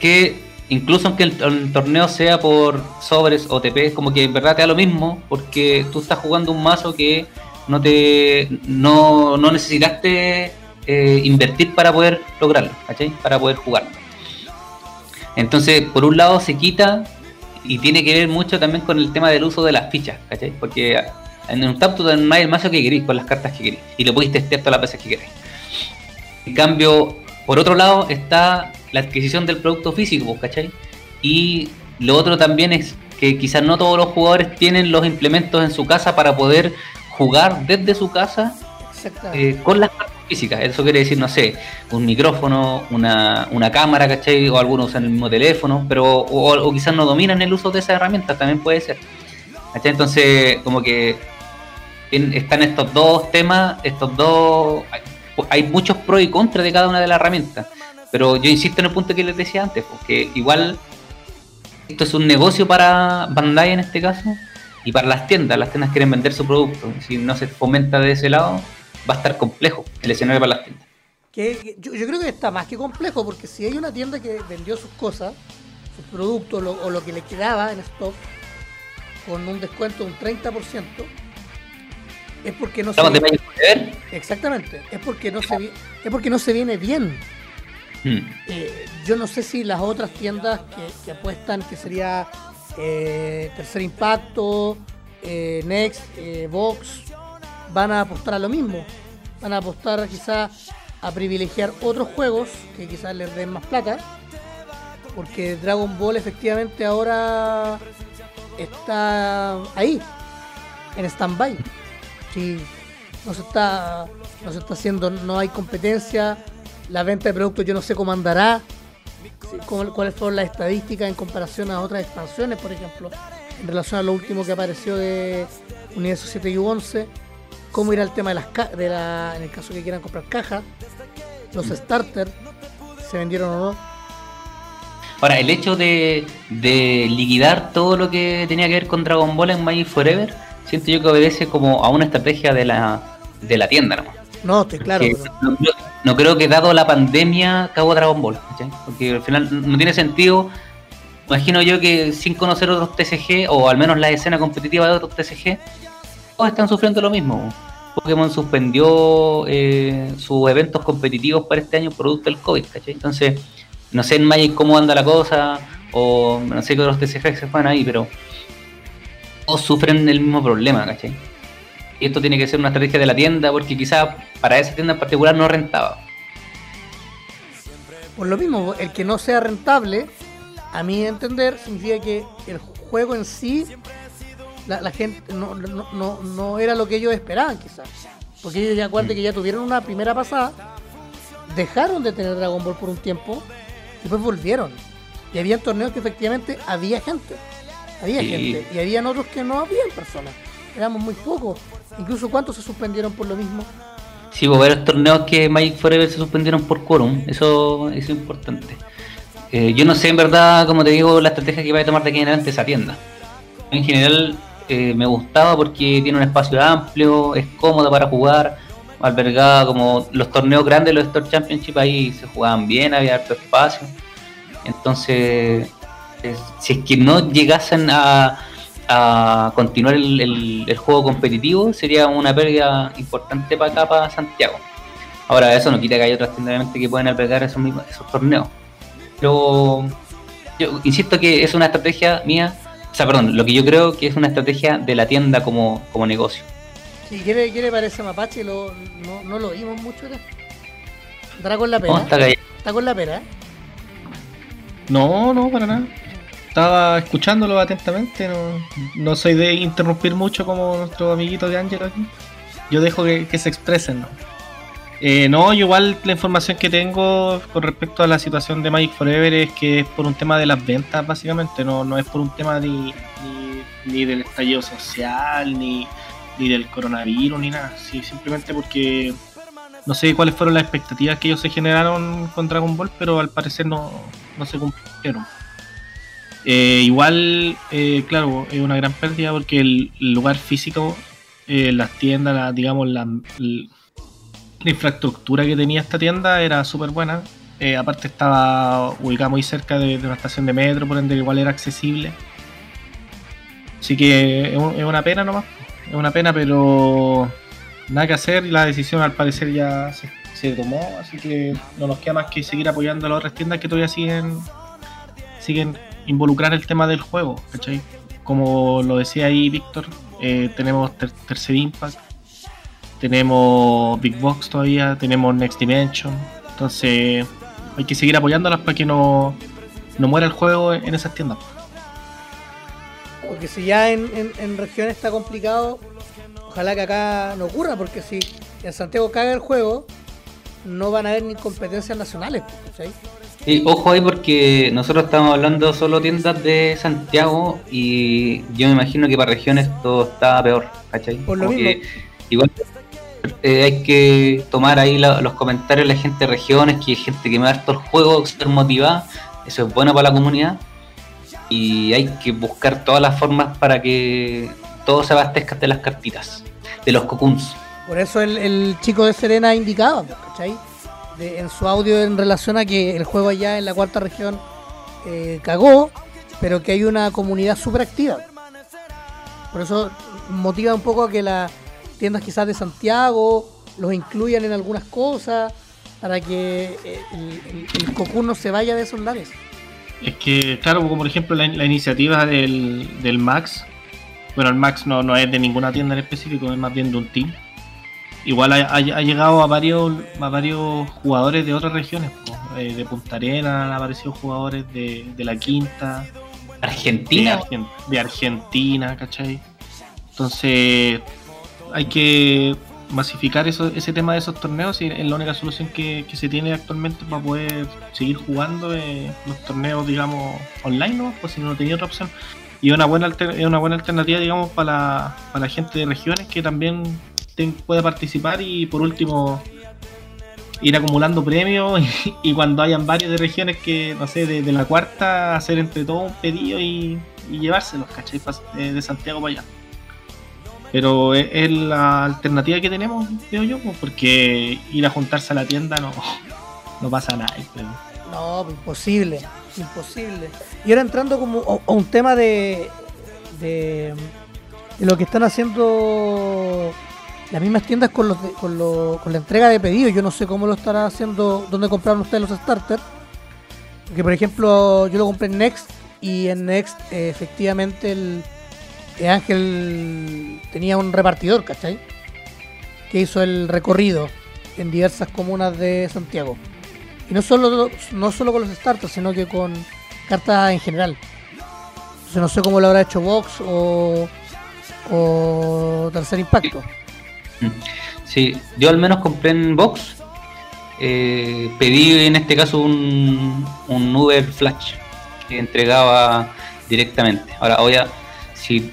que incluso aunque el, el torneo sea por sobres o TP, como que en verdad te da lo mismo, porque tú estás jugando un mazo que no te no, no necesitaste eh, invertir para poder lograrlo, ¿cachai? Para poder jugarlo. Entonces, por un lado se quita y tiene que ver mucho también con el tema del uso de las fichas, ¿cachai? Porque en un tap tú tenés el mazo que querís con las cartas que querís y lo podéis testear todas las veces que queráis. En cambio, por otro lado está la adquisición del producto físico, pues, ¿cachai? Y lo otro también es que quizás no todos los jugadores tienen los implementos en su casa para poder jugar desde su casa eh, con las cartas físicas. Eso quiere decir, no sé, un micrófono, una, una cámara, ¿cachai? O algunos usan el mismo teléfono, pero o, o quizás no dominan el uso de esas herramientas, también puede ser. ¿cachai? Entonces, como que están estos dos temas, estos dos... Hay muchos pros y contras de cada una de las herramientas. Pero yo insisto en el punto que les decía antes, porque igual esto es un negocio para Bandai en este caso y para las tiendas. Las tiendas quieren vender su producto. Si no se fomenta de ese lado, va a estar complejo el escenario para las tiendas. Que, yo, yo creo que está más que complejo, porque si hay una tienda que vendió sus cosas, sus productos lo- o lo que le quedaba en stock, con un descuento de un 30%, es porque no se ¿Hablamos de viene, Magic Forever? exactamente, es porque no se es porque no se viene bien. Hmm. Eh, yo no sé si las otras tiendas que, que apuestan, que sería eh, Tercer Impacto, eh, Next, eh, Vox, van a apostar a lo mismo. Van a apostar quizá a privilegiar otros juegos que quizás les den más plata. Porque Dragon Ball efectivamente ahora está ahí, en stand-by. No se está no se está haciendo, no hay competencia, la venta de productos yo no sé cómo andará, cuáles fueron las estadísticas en comparación a otras expansiones, por ejemplo, en relación a lo último que apareció de Universo 7 y 11, cómo irá el tema de las ca- de la, en el caso que quieran comprar cajas, los starters, se vendieron o no. Ahora, el hecho de, de liquidar todo lo que tenía que ver con Dragon Ball en Magic Forever, siento yo que obedece como a una estrategia de la, de la tienda nomás. No, estoy claro. Pero- no, creo- no creo que dado la pandemia acabó Dragon Ball, ¿cachai? Porque al final no tiene sentido. Imagino yo que sin conocer otros TCG, o al menos la escena competitiva de otros TCG, todos están sufriendo lo mismo. Pokémon suspendió eh, sus eventos competitivos para este año producto del COVID, ¿cachai? Entonces, no sé en Magic cómo anda la cosa, o no sé qué otros TCG se fueron ahí, pero todos sufren el mismo problema, ¿cachai? Y esto tiene que ser una estrategia de la tienda porque quizás para esa tienda en particular no rentaba. Por lo mismo, el que no sea rentable, a mi entender, significa que el juego en sí, la, la gente no, no, no, no era lo que ellos esperaban quizás. Porque ellos ya acuerden que ya tuvieron una primera pasada, dejaron de tener Dragon Ball por un tiempo, y después volvieron. Y habían torneos que efectivamente había gente. Había Sí. gente. Y habían otros que no habían personas. Éramos muy pocos. Incluso cuántos se suspendieron por lo mismo. Sí, hubo varios torneos que Magic Forever se suspendieron por quórum, eso, eso es importante. Eh, yo no sé en verdad, como te digo, la estrategia que va a tomar de aquí en adelante esa tienda. En general eh, me gustaba porque tiene un espacio amplio, es cómoda para jugar, albergada como los torneos grandes, los Store Championship ahí se jugaban bien, había harto espacio. Entonces, si es que no llegasen a, continuar el, el- juego competitivo, sería una pérdida importante para acá, para Santiago. Ahora, eso no quita que hay otras tiendas que pueden albergar esos, mismos, esos torneos. Pero yo insisto que es una estrategia mía, o sea, perdón, lo que yo creo que es una estrategia de la tienda como, como negocio. Si quiere, quiere parece Mapache, lo, no, no lo oímos mucho acá. Estará con la ¿Cómo pena. está callado? Está con la pena. ¿eh? No, no, para nada. Estaba escuchándolo atentamente, no, no soy de interrumpir mucho como nuestro amiguito de Ángelo aquí. Yo dejo que, que se expresen, ¿no? Eh, no, igual la información que tengo con respecto a la situación de Magic Forever es que es por un tema de las ventas, básicamente, no, no es por un tema ni, ni, ni del estallido social, ni, ni del coronavirus, ni nada. Sí, simplemente porque no sé cuáles fueron las expectativas que ellos se generaron con Dragon Ball, pero al parecer no, no se cumplieron. Eh, igual, eh, claro, es una gran pérdida porque el, lugar físico, eh, las tiendas, digamos, la, la infraestructura que tenía esta tienda era súper buena. Eh, aparte estaba ubicada muy cerca de, una estación de metro, por ende igual era accesible. Así que es, un- es una pena nomás. Es una pena, pero nada que hacer. La decisión al parecer ya se, tomó, así que no nos queda más que seguir apoyando a las otras tiendas que todavía siguen siguen involucrar el tema del juego, ¿cachai? Como lo decía ahí Víctor, eh, tenemos ter- Tercer Impact, tenemos Big Box todavía, tenemos Next Dimension, entonces hay que seguir apoyándolas para que no, no muera el juego en, esas tiendas. Porque si ya en, en, en regiones está complicado, ojalá que acá no ocurra, porque si en Santiago caga el juego, no van a haber ni competencias nacionales, ¿cachai? Y ojo ahí porque nosotros estamos hablando solo tiendas de Santiago y yo me imagino que para regiones todo está peor, ¿cachai? Por lo mismo. que igual eh, hay que tomar ahí los comentarios de la gente de regiones, que hay gente que me da harto el juego, súper motivada, eso es bueno para la comunidad y hay que buscar todas las formas para que todo se abastezca de las cartitas, de los cocoons. Por eso el, el chico de Serena indicaba, ¿cachai? De- en su audio en relación a que el juego allá en la cuarta región eh, cagó, pero que hay una comunidad súper activa. Por eso motiva un poco a que la, tiendas quizás de Santiago los incluyan en algunas cosas para que eh, el, el, no se vaya de esos lares. Es que, claro, como por ejemplo la, iniciativa del, del, Max, bueno, el Max no, no es de ninguna tienda en específico, es más bien de un team. Igual ha, llegado a varios, a varios jugadores de otras regiones, eh, de Punta Arena han aparecido jugadores de, de la Quinta, Argentina. De, Argentina, ¿cachai? Entonces hay que masificar eso, ese tema de esos torneos y es la única solución que, se tiene actualmente para poder seguir jugando eh, los torneos, digamos, online, ¿no? Pues si no tenía otra opción. Y una buena es una buena alternativa, digamos, para la, gente de regiones que también pueda participar y por último ir acumulando premios y, cuando hayan varios de regiones que, no sé, de, la cuarta, hacer entre todos un pedido y, llevárselos, ¿cachai? De, Santiago para allá. Pero es, la alternativa que tenemos, veo yo, pues, porque ir a juntarse a la tienda no, no pasa nada. No, pues, imposible, imposible. Y ahora entrando como a, un tema de, de, lo que están haciendo las mismas tiendas con, los con, con la entrega de pedidos. Yo no sé cómo lo estará haciendo, dónde compraron ustedes los starters. Porque, por ejemplo, yo lo compré en Next y en Next eh, efectivamente el, Ángel tenía un repartidor, ¿cachai? Que hizo el recorrido en diversas comunas de Santiago. Y no solo, no solo con los starters, sino que con cartas en general. Entonces no sé cómo lo habrá hecho Vox o, Tercer Impacto. Sí, yo al menos compré en Box. Eh, pedí en este caso un, un Uber Flash que entregaba directamente. Ahora, a, si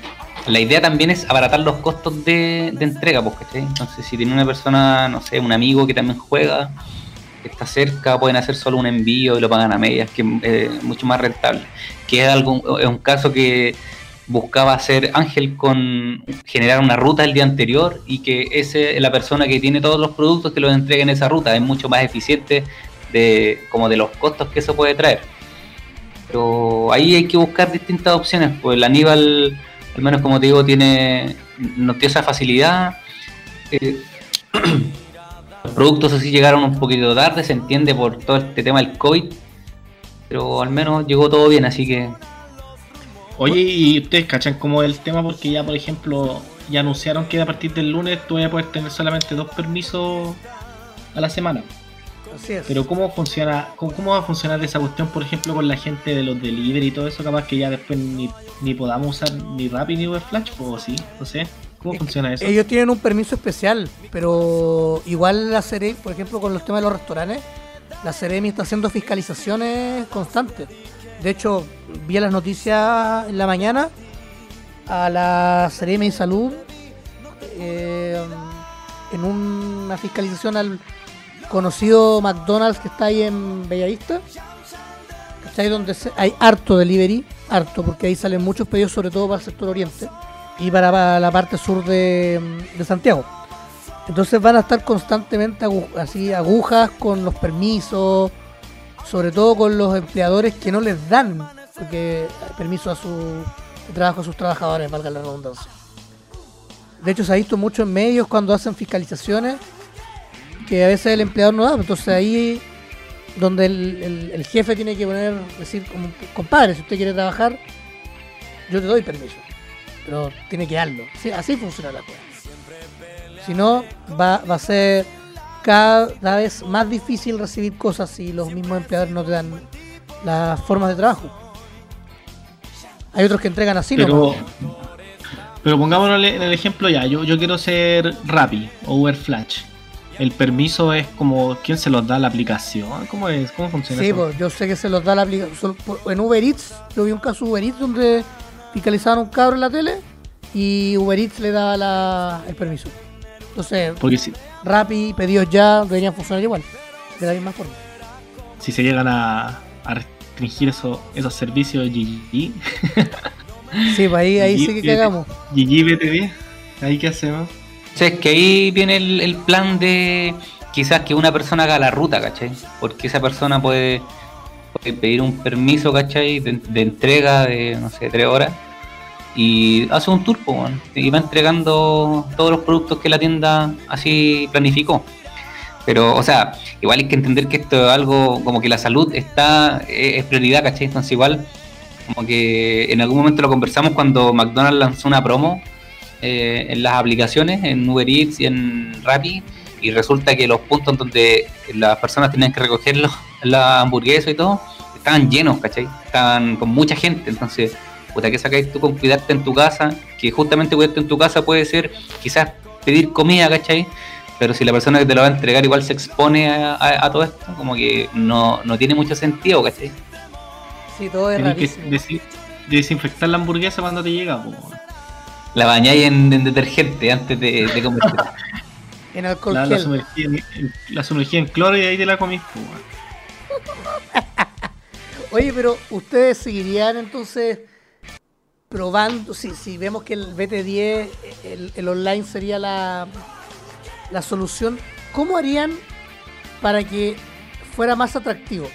la idea también es abaratar los costos de, entrega, porque entonces si tiene una persona, no sé, un amigo que también juega, que está cerca, pueden hacer solo un envío y lo pagan a medias, que es eh, mucho más rentable. Que es algo, es un caso que buscaba hacer Ángel con generar una ruta el día anterior y que ese la persona que tiene todos los productos que los entregue en esa ruta es mucho más eficiente de como de los costos que eso puede traer pero ahí hay que buscar distintas opciones pues el Aníbal al menos como te digo tiene no tiene esa facilidad eh, los productos así llegaron un poquito tarde se entiende por todo este tema del COVID pero al menos llegó todo bien así que Oye, ¿y ustedes cachan como el tema? Porque ya, por ejemplo, ya anunciaron que a partir del lunes tú vas a poder tener solamente dos permisos a la semana. Así es. Pero ¿cómo funciona, cómo, va a funcionar esa cuestión, por ejemplo, con la gente de los delivery y todo eso? Capaz que ya después ni, ni podamos usar ni Rappi ni Flash, o sí, no sé. ¿Cómo funciona eso? Ellos tienen un permiso especial, pero igual la serie, por ejemplo, con los temas de los restaurantes, la Ceremi está haciendo fiscalizaciones constantes. De hecho, vi las noticias en la mañana a la Ceremi Salud eh, en una fiscalización al conocido McDonald's que está ahí en Bellavista. ahí Donde hay harto delivery, harto, porque ahí salen muchos pedidos, sobre todo para el sector oriente y para, la parte sur de, de Santiago. Entonces van a estar constantemente así agujas con los permisos, sobre todo con los empleadores que no les dan porque, permiso a su trabajo a sus trabajadores, valga la redundancia. De hecho, se ha visto mucho en medios cuando hacen fiscalizaciones que a veces el empleador no da. Entonces ahí donde el, jefe tiene que poner, decir, como, compadre, si usted quiere trabajar, yo te doy permiso. Pero tiene que darlo. así funciona la cosa. Si no, va, va a ser cada vez más difícil recibir cosas si los mismos empleadores no te dan las formas de trabajo. Hay otros que entregan así, pero, Pero pongámonos en el ejemplo ya, yo, yo quiero ser Rappi o Uber Flash. El permiso es como quién se los da la aplicación, ¿cómo es? ¿Cómo funciona sí, pues yo sé que se los da la aplicación. En Uber Eats, yo vi un caso de Uber Eats donde fiscalizaban un cabro en la tele y Uber Eats le daba el permiso. Entonces, Porque si, Rappi, pedidos ya, deberían funcionar igual, de la misma forma. Si se llegan a, restringir eso, esos servicios GG. sí, pues ahí, ahí sí que cagamos. GG BTV, ahí qué hacemos. O es que ahí viene el, plan de quizás que una persona haga la ruta, ¿cachai? Porque esa persona puede, pedir un permiso, ¿cachai? De, entrega de, no sé, tres horas y hace un tour weón, y va entregando todos los productos que la tienda así planificó. Pero, o sea, igual hay que entender que esto es algo como que la salud está es, es prioridad, ¿cachai? Entonces igual como que en algún momento lo conversamos cuando McDonald's lanzó una promo eh, en las aplicaciones, en Uber Eats y en Rappi, y resulta que los puntos donde las personas tenían que recoger los- la hamburguesa y todo, estaban llenos, ¿cachai? Estaban con mucha gente, entonces, puta, ¿qué sacáis tú con cuidarte en tu casa? Que justamente cuidarte en tu casa puede ser quizás pedir comida, ¿cachai? Pero si la persona que te lo va a entregar igual se expone a, a- a todo esto, como que no, no tiene mucho sentido, ¿cachai? Sí, todo es que rarísimo. desi- desinfectar la hamburguesa cuando te llega. po. La bañáis en, en detergente antes de, de comer. En alcohol La, la, sumergí en, en- la sumergí en cloro y ahí te la weón. Oye, pero ustedes seguirían entonces probando, si, si vemos que el BT10, el, el online sería la, la solución, ¿cómo harían para que fuera más atractivo?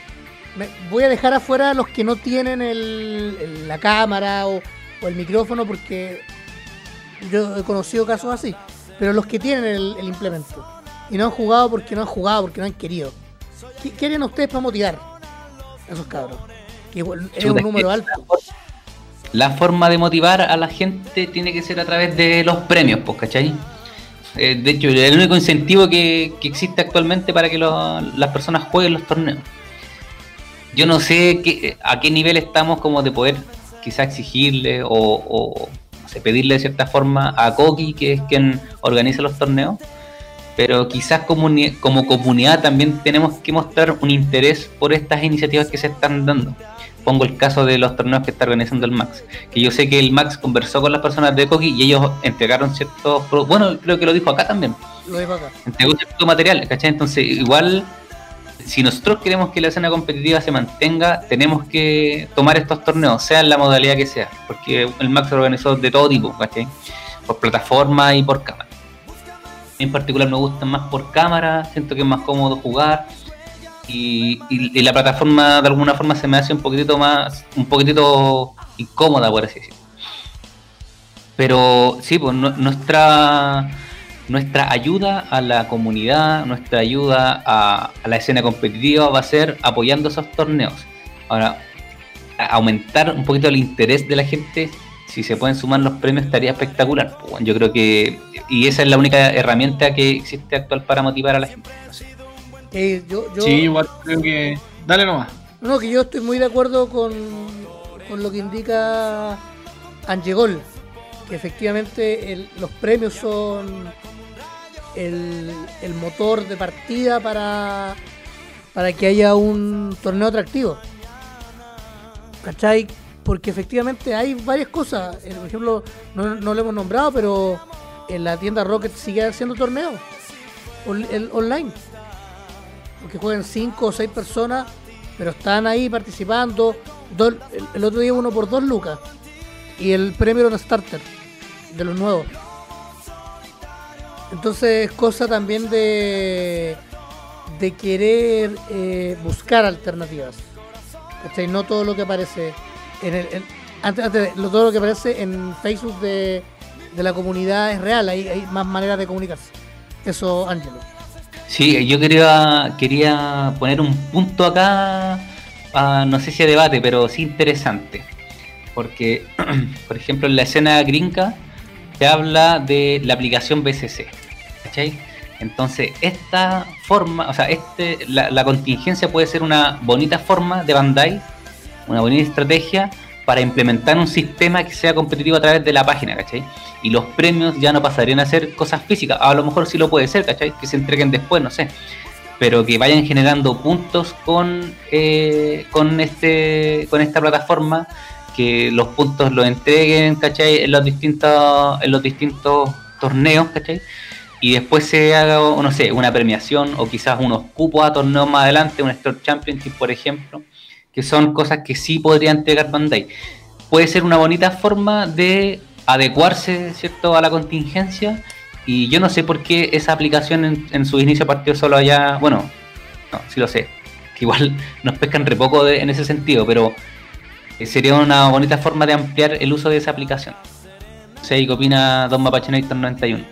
Me- voy a dejar afuera a los que no tienen el, el- la cámara o, o el micrófono porque yo he conocido casos así, pero los que tienen el, el implemento y no han jugado porque no han jugado, porque no han querido. ¿Qué, qué harían ustedes para motivar a esos cabros? Que igual es un número alto. La forma de motivar a la gente tiene que ser a través de los premios, pues, ¿cachai? Eh, de hecho, el único incentivo que, que existe actualmente para que lo- las personas jueguen los torneos. Yo no sé qué- a qué nivel estamos como de poder quizá exigirle o, o, no sé, pedirle de cierta forma a Koki, que es quien organiza los torneos, pero quizás comuni- como comunidad también tenemos que mostrar un interés por estas iniciativas que se están dando. Pongo el caso de los torneos que está organizando el Max, que yo sé que el Max conversó con las personas de Koki y ellos entregaron ciertos, bueno, creo que lo dijo acá también, Lo dejo acá. entregó cierto material, ¿cachai? Entonces, igual, si nosotros queremos que la escena competitiva se mantenga, tenemos que tomar estos torneos, sea en la modalidad que sea, porque el Max organizó de todo tipo, ¿cachai? Por plataforma y por cámara. En particular me gustan más por cámara, siento que es más cómodo jugar. Y, la plataforma de alguna forma se me hace un poquitito más, un poquitito incómoda, por así decirlo. Pero sí, pues nu- nuestra, nuestra ayuda a la comunidad, nuestra ayuda a, a la escena competitiva va a ser apoyando esos torneos. Ahora, aumentar un poquito el interés de la gente, si se pueden sumar los premios estaría espectacular. bueno, yo creo que, y esa es la única herramienta que existe actual para motivar a la gente. no sé. Eh, yo, yo, Sí, igual creo que. Dale nomás. no, que yo estoy muy de acuerdo con, con lo que indica Angegol, que efectivamente el- los premios son el, el motor de partida para, para que haya un torneo atractivo. ¿Cachai? Porque efectivamente hay varias cosas. Eh, Por ejemplo, no, no lo hemos nombrado, pero en la tienda Rocket sigue haciendo torneos on- online. Porque juegan 5 o 6 personas, pero están ahí participando. Dos- el, el otro día uno por 2 lucas. Y el premio era un starter de los nuevos. Entonces es cosa también de, de querer eh, buscar alternativas. ¿Cachai? No todo lo que aparece en antes, todo lo que aparece en Facebook de, de la comunidad es real, hay, más maneras de comunicarse. Eso, Ángelo. Sí, yo quería, quería poner un punto acá, no sé si a debate, pero sí interesante. Porque, por ejemplo, en la escena gringa se habla de la aplicación BCC. ¿Cachai? Entonces, esta forma, o sea, este, la, contingencia puede ser una bonita forma de Bandai, una bonita estrategia para implementar un sistema que sea competitivo a través de la página, ¿cachai? Y los premios ya no pasarían a ser cosas físicas, a lo mejor sí lo puede ser, ¿cachai? Que se entreguen después, no sé. Pero que vayan generando puntos con, eh, con, este, con esta plataforma, que los puntos los entreguen, ¿cachai? En los distintos, en los distintos torneos, ¿cachai? Y después se haga, no sé, una premiación o quizás unos cupos a torneos más adelante, un Store Championship, por ejemplo, que son cosas que sí podría entregar Bandai. Puede ser una bonita forma de adecuarse, ¿cierto?, a la contingencia. Y yo no sé por qué esa aplicación en, en su inicio partió solo allá. Bueno, no, sí lo sé. Que igual nos pescan re poco en ese sentido, pero sería una bonita forma de ampliar el uso de esa aplicación. Sea, ¿qué opina Don Mapache 91?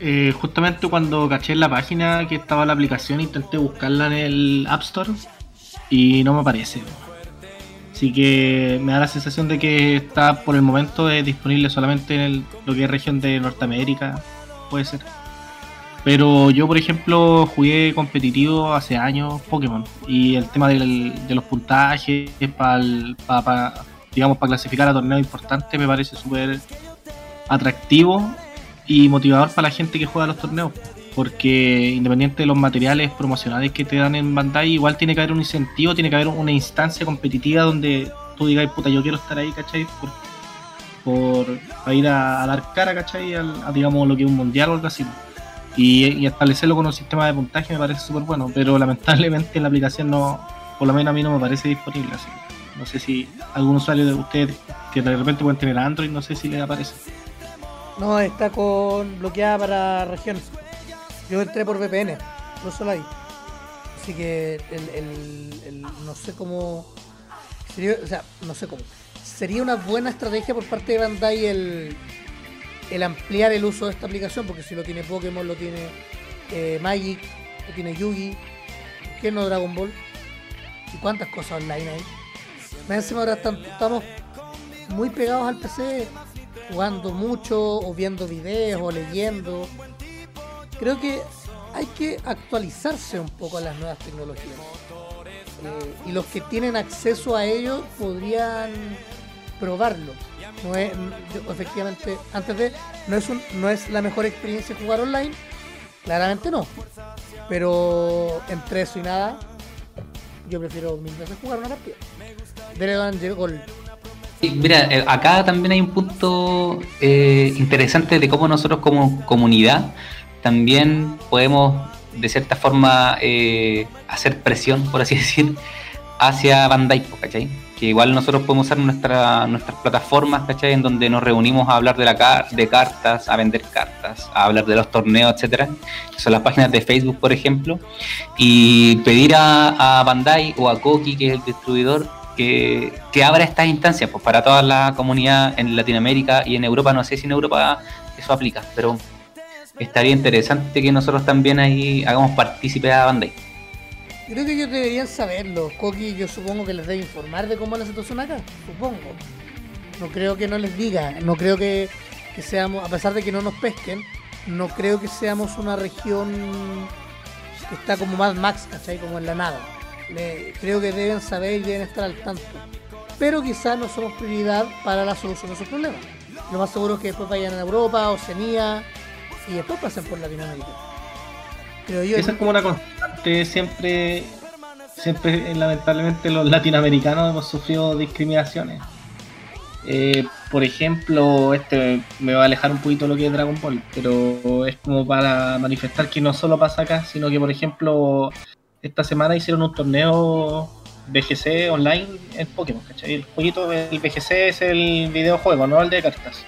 Eh, justamente cuando caché la página que estaba la aplicación, intenté buscarla en el App Store y no me aparece. Así que me da la sensación de que está por el momento eh, disponible solamente en el- lo que es región de Norteamérica, puede ser. Pero yo, por ejemplo, jugué competitivo hace años Pokémon y el tema de los puntajes para, digamos, para clasificar a torneos importantes me parece súper atractivo y motivador para la gente que juega los torneos. Porque independiente de los materiales promocionales que te dan en Bandai, igual tiene que haber un incentivo, tiene que haber una instancia competitiva donde tú digas, puta, yo quiero estar ahí, ¿cachai? Por, por ir a, a dar cara, ¿cachai? Al- a, digamos, lo que es un mundial o algo así. Y, establecerlo con un sistema de puntaje me parece súper bueno, pero lamentablemente en la aplicación no, por lo menos a mí no me parece disponible. Así. No sé si algún usuario de ustedes que de repente pueden tener Android, no sé si les aparece. No, está con bloqueada para región. Yo entré por VPN, no solo ahí. Así que el, el- el- no sé cómo. Sería, o sea, no sé cómo. Sería una buena estrategia por parte de Bandai el, el ampliar el uso de esta aplicación, porque si lo tiene Pokémon, lo tiene eh, Magic, lo tiene Yugi, ¿por qué no Dragon Ball? ¿Y cuántas cosas online hay? Más encima ahora están- estamos muy pegados al PC, jugando mucho, o viendo videos, o leyendo. Creo que hay que actualizarse un poco a las nuevas tecnologías. Eh, y los que tienen acceso a ello podrían probarlo. No es, efectivamente, antes de, no es, no es la mejor experiencia jugar online, claramente no. Pero entre eso y nada, yo prefiero mil veces jugar una partida. Derevan llegó Mira, eh, acá también hay un punto eh, interesante de cómo nosotros como comunidad también podemos de cierta forma eh, hacer presión, por así decir, hacia Bandai, ¿cachai? Que igual nosotros podemos usar nuestra, nuestras plataformas, ¿cachai? En donde nos reunimos a hablar de, la car- de cartas, a vender cartas, a hablar de los torneos, etcétera. Son las páginas de Facebook, por ejemplo. Y pedir a, a Bandai o a Koki, que es el distribuidor, que, que abra estas instancias pues, para toda la comunidad en Latinoamérica y en Europa. No sé si en Europa eso aplica, pero estaría interesante que nosotros también ahí hagamos partícipe a Bandai. Creo que ellos deberían saberlo. Koki, yo supongo que les debe informar de cómo es la situación acá. Supongo. No creo que no les diga. No creo que, que seamos, a pesar de que no nos pesquen, no creo que seamos una región que está como Mad Max, ¿cachai? Como en la nada. Creo que deben saber y deben estar al tanto. Pero quizás no somos prioridad para la solución de sus problemas. Lo más seguro es que después vayan a Europa, Oceanía y después pasen por Latinoamérica. Creo yo. Esa es como una constante, siempre, siempre eh, lamentablemente los latinoamericanos hemos sufrido discriminaciones. Eh, por ejemplo, este me va a alejar un poquito lo que es Dragon Ball, pero es como para manifestar que no solo pasa acá, sino que por ejemplo esta semana hicieron un torneo BGC online en Pokémon, ¿cachai? El jueguito, el BGC es el videojuego, no el de cartas.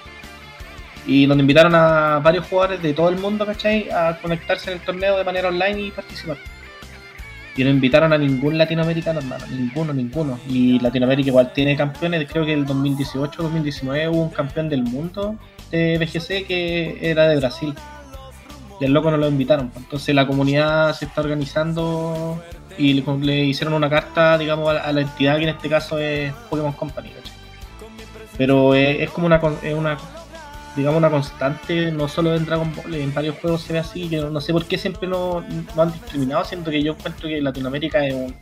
Y donde invitaron a varios jugadores de todo el mundo, ¿cachai? A conectarse en el torneo de manera online y participar. Y no invitaron a ningún latinoamericano, hermano. Ninguno, ninguno. Y Latinoamérica igual tiene campeones. Creo que el 2018-2019 hubo un campeón del mundo de BGC que era de Brasil. Y al loco no lo invitaron. Entonces la comunidad se está organizando y le, hicieron una carta, digamos, a la, entidad que en este caso es Pokémon Company, ¿cachai? Pero eh, es como una, es una digamos una constante, no solo en Dragon Ball, en varios juegos se ve así, que no, sé por qué siempre no, no han discriminado, siento que yo encuentro que Latinoamérica es un,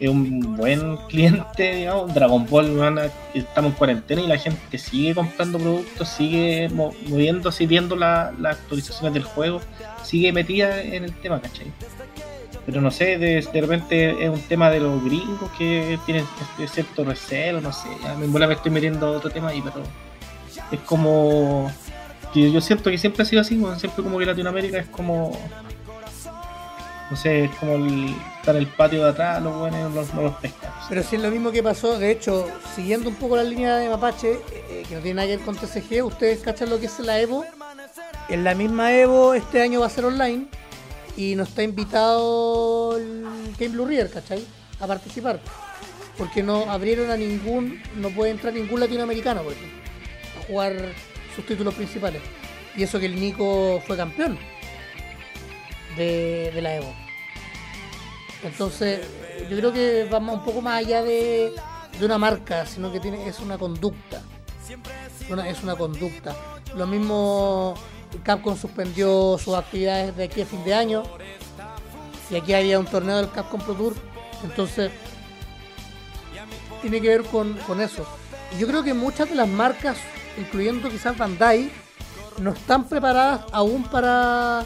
es un buen cliente, digamos, Dragon Ball, weón, estamos en cuarentena y la gente sigue comprando productos, sigue mo- moviéndose viendo la- las actualizaciones del juego, sigue metida en el tema, ¿cachai? Pero no sé, de, de repente es un tema de los gringos que tienen este cierto recelo, no sé, ya me, me estoy metiendo a otro tema ahí, pero es como yo siento que siempre ha sido así, weón, siempre como que Latinoamérica es como no sé, es como el, estar el patio de atrás, los buenos no, los pescan. Pero sí es lo mismo que pasó, de hecho, siguiendo un poco la línea de Mapache, eh, eh, que no tiene nada que ver con TCG, ustedes cachan lo que es la Evo. En la misma Evo este año va a ser online y nos está invitado el Game Blue River, ¿cachai? A participar. porque no abrieron a ningún, no puede entrar ningún latinoamericano, por ejemplo, jugar sus títulos principales. Y eso que el Nico fue campeón de, la Evo. Entonces, yo creo que vamos un poco más allá de, una marca, sino que tiene, es una conducta. Una- es una conducta. Lo mismo Capcom suspendió sus actividades de aquí a fin de año. Y aquí había un torneo del Capcom Pro Tour. Entonces, tiene que ver con, eso. Yo creo que muchas de las marcas, incluyendo quizás Bandai, no están preparadas aún para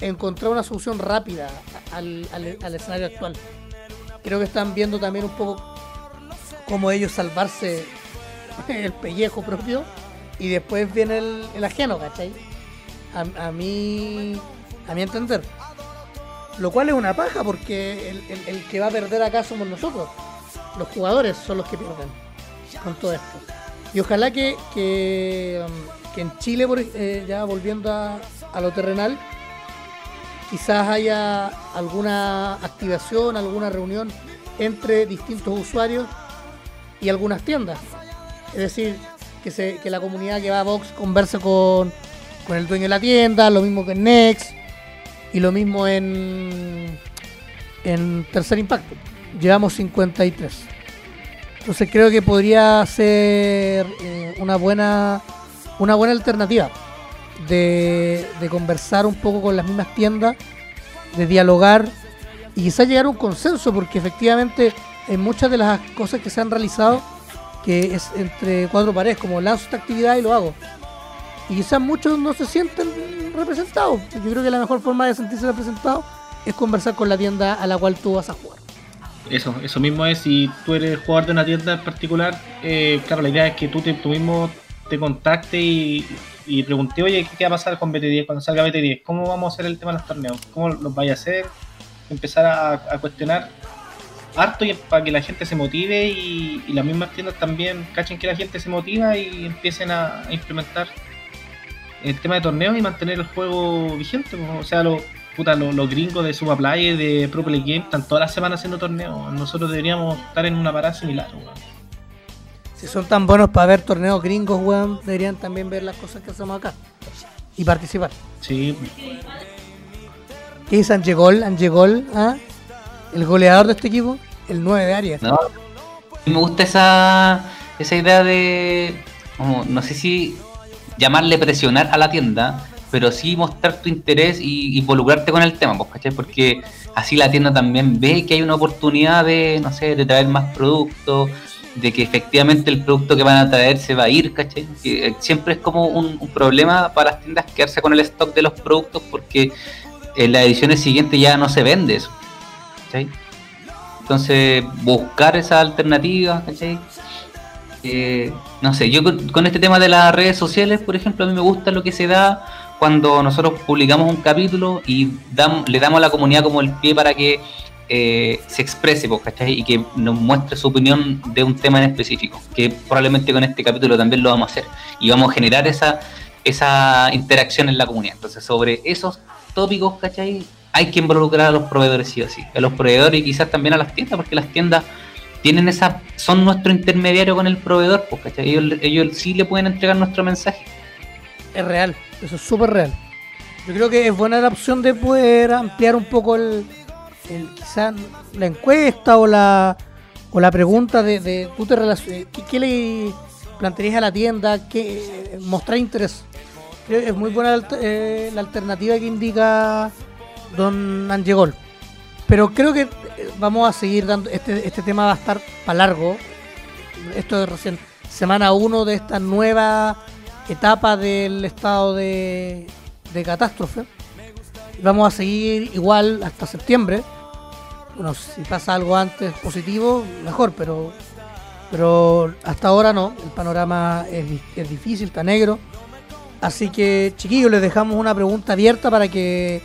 encontrar una solución rápida al, escenario actual. Creo que están viendo también un poco cómo ellos salvarse el pellejo propio y después viene el, ajeno, ¿cachai? A, mí, a mi entender. Lo cual es una paja porque el que va a perder acá somos nosotros. Los jugadores son los que pierden con todo esto. Y ojalá que, que, que en Chile, eh, ya volviendo a, a lo terrenal, quizás haya alguna activación, alguna reunión entre distintos usuarios y algunas tiendas. Es decir, que, se, que la comunidad que va a Vox converse con, con el dueño de la tienda, lo mismo que en Next y lo mismo en, en Tercer Impacto. Llevamos 53. Entonces creo que podría ser eh, una buena una buena alternativa de, de conversar un poco con las mismas tiendas, de dialogar y quizás llegar a un consenso, porque efectivamente en muchas de las cosas que se han realizado, que es entre cuatro paredes, como lanzo esta actividad y lo hago. Y quizás muchos no se sienten representados. Yo creo que la mejor forma de sentirse representado es conversar con la tienda a la cual tú vas a jugar. Eso, eso mismo es, si tú eres jugador de una tienda en particular, eh, claro, la idea es que tú, te, tú mismo te contactes y, y pregunte, oye, ¿qué, va a pasar con BT10 cuando salga BT10? ¿Cómo vamos a hacer el tema de los torneos? ¿Cómo los vaya a hacer? Empezar a, cuestionar harto y para que la gente se motive y, las mismas tiendas también cachen que la gente se motiva y empiecen a, a implementar el tema de torneos y mantener el juego vigente. O sea, los puta, los, los gringos de Subaplay, de Pro Play Game, están todas las semanas haciendo torneos. Nosotros deberíamos estar en una parada similar. weón. Si son tan buenos para ver torneos gringos, weón, deberían también ver las cosas que hacemos acá y participar. Sí, ¿Qué dice Angegol? Angegol, ¿ah? el goleador de este equipo, el 9 de área. No, me gusta esa, esa idea de, como, no sé si llamarle presionar a la tienda, pero sí mostrar tu interés y involucrarte con el tema, pues, ¿cachai? Porque así la tienda también ve que hay una oportunidad de, no sé, de traer más productos, de que efectivamente el producto que van a traer se va a ir, ¿cachai? Eh, siempre es como un, problema para las tiendas quedarse con el stock de los productos porque en las ediciones siguientes ya no se vende eso, ¿cachai? Entonces, buscar esa alternativa, ¿cachai? Eh, no sé, yo con, con este tema de las redes sociales, por ejemplo, a mí me gusta lo que se da cuando nosotros publicamos un capítulo y le damos a la comunidad como el pie para que eh, se exprese, pues, ¿cachai? Y que nos muestre su opinión de un tema en específico, que probablemente con este capítulo también lo vamos a hacer. Y vamos a generar esa, esa interacción en la comunidad. Entonces, sobre esos tópicos, ¿cachai? Hay que involucrar a los proveedores sí o sí, a los proveedores y quizás también a las tiendas, porque las tiendas tienen esa, son nuestro intermediario con el proveedor, pues, ¿cachai? Ellos, ellos sí le pueden entregar nuestro mensaje. Es real, eso es súper real. Yo creo que es buena la opción de poder ampliar un poco el, el quizás la encuesta o la o la pregunta de, de tú te eh, ¿qué, qué le plantearías a la tienda, que eh, mostrar interés. Creo es muy buena eh, la alternativa que indica Don Angegol. Pero creo que vamos a seguir dando este este tema va a estar para largo. Esto es recién semana 1 de esta nueva etapa del estado de, de catástrofe. Vamos a seguir igual hasta septiembre. Bueno, si pasa algo antes positivo, mejor, pero pero hasta ahora no. El panorama es, es difícil, está negro. Así que, chiquillos, les dejamos una pregunta abierta para que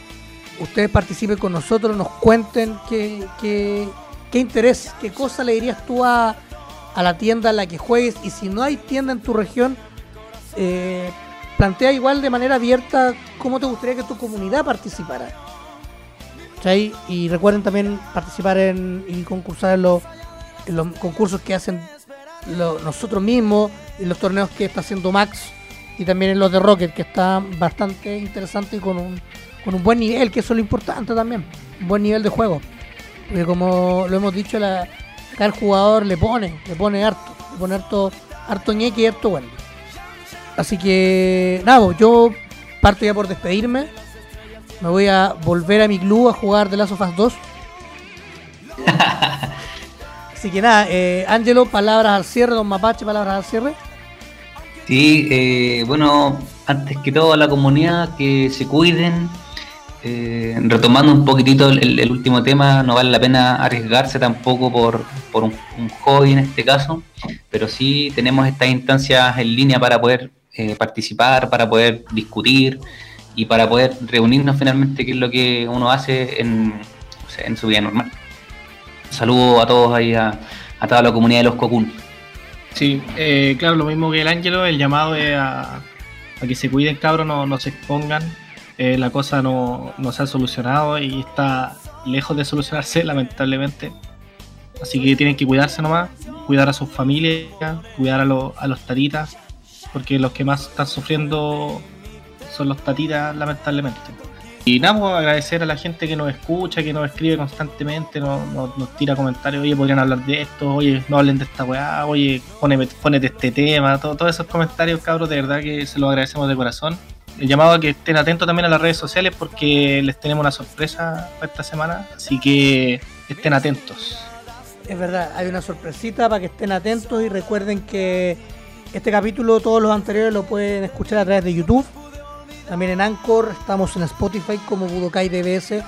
ustedes participen con nosotros, nos cuenten qué, qué, qué interés, qué cosa le dirías tú a, a la tienda en la que juegues. Y si no hay tienda en tu región, eh, plantea igual de manera abierta cómo te gustaría que tu comunidad participara. Y recuerden también participar en, y concursar en los, los concursos que hacen nosotros mismos, en los torneos que está haciendo Max y también en los de Rocket, que está bastante interesante y con un, con un buen nivel, que eso es lo importante también, un buen nivel de juego. Porque como lo hemos dicho, la, el jugador le pone, le pone harto, le pone harto, harto ñeque y harto bueno. Así que nada, pues, yo parto ya por despedirme. Me voy a volver a mi club a jugar The Last of Us 2. Así que nada, eh, Angelo, palabras al cierre, don Mapache, palabras al cierre. Sí, eh, bueno, antes que todo a la comunidad que se cuiden. Eh, retomando un poquitito el, el último tema, no vale la pena arriesgarse tampoco por, por un, un hobby en este caso, pero sí tenemos estas instancias en línea para poder eh, participar, para poder discutir y para poder reunirnos finalmente, que es lo que uno hace en, en su vida normal. Saludo a todos ahí, a, toda la comunidad de los Cocoon. Sí, eh, claro, lo mismo que el Ángelo, el llamado es a, que se cuiden, cabros, no, se expongan. Eh, la cosa no, no se ha solucionado y está lejos de solucionarse, lamentablemente. Así que tienen que cuidarse nomás, cuidar a sus familias, cuidar a, los a los tatitas, porque los que más están sufriendo son los tatitas, lamentablemente. Y nada, pues, agradecer a la gente que nos escucha, que nos escribe constantemente, nos, nos- nos tira comentarios, oye, podrían hablar de esto, oye, no hablen de esta weá, oye, poneme- ponete este tema, todo- todos esos comentarios, cabros, de verdad que se los agradecemos de corazón. El llamado a que estén atentos también a las redes sociales porque les tenemos una sorpresa para esta semana, así que estén atentos. Es verdad, hay una sorpresita para que estén atentos y recuerden que este capítulo, todos los anteriores, lo pueden escuchar a través de YouTube. También en Anchor, estamos en Spotify como Budokai DBS.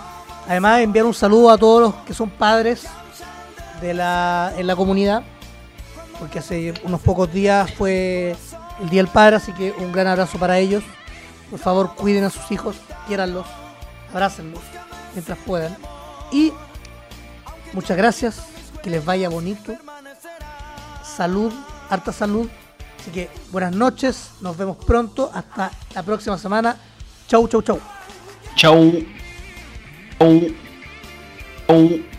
Además, enviar un saludo a todos los que son padres de la, en la comunidad, porque hace unos pocos días fue el Día del Padre, así que un gran abrazo para ellos. Por favor, cuiden a sus hijos, quiéranlos, abrácenlos mientras puedan. Y muchas gracias, que les vaya bonito. Salud, harta salud. Así que buenas noches, nos vemos pronto. Hasta la próxima semana. Chau, chau, chau. Chau. Chau. Chau.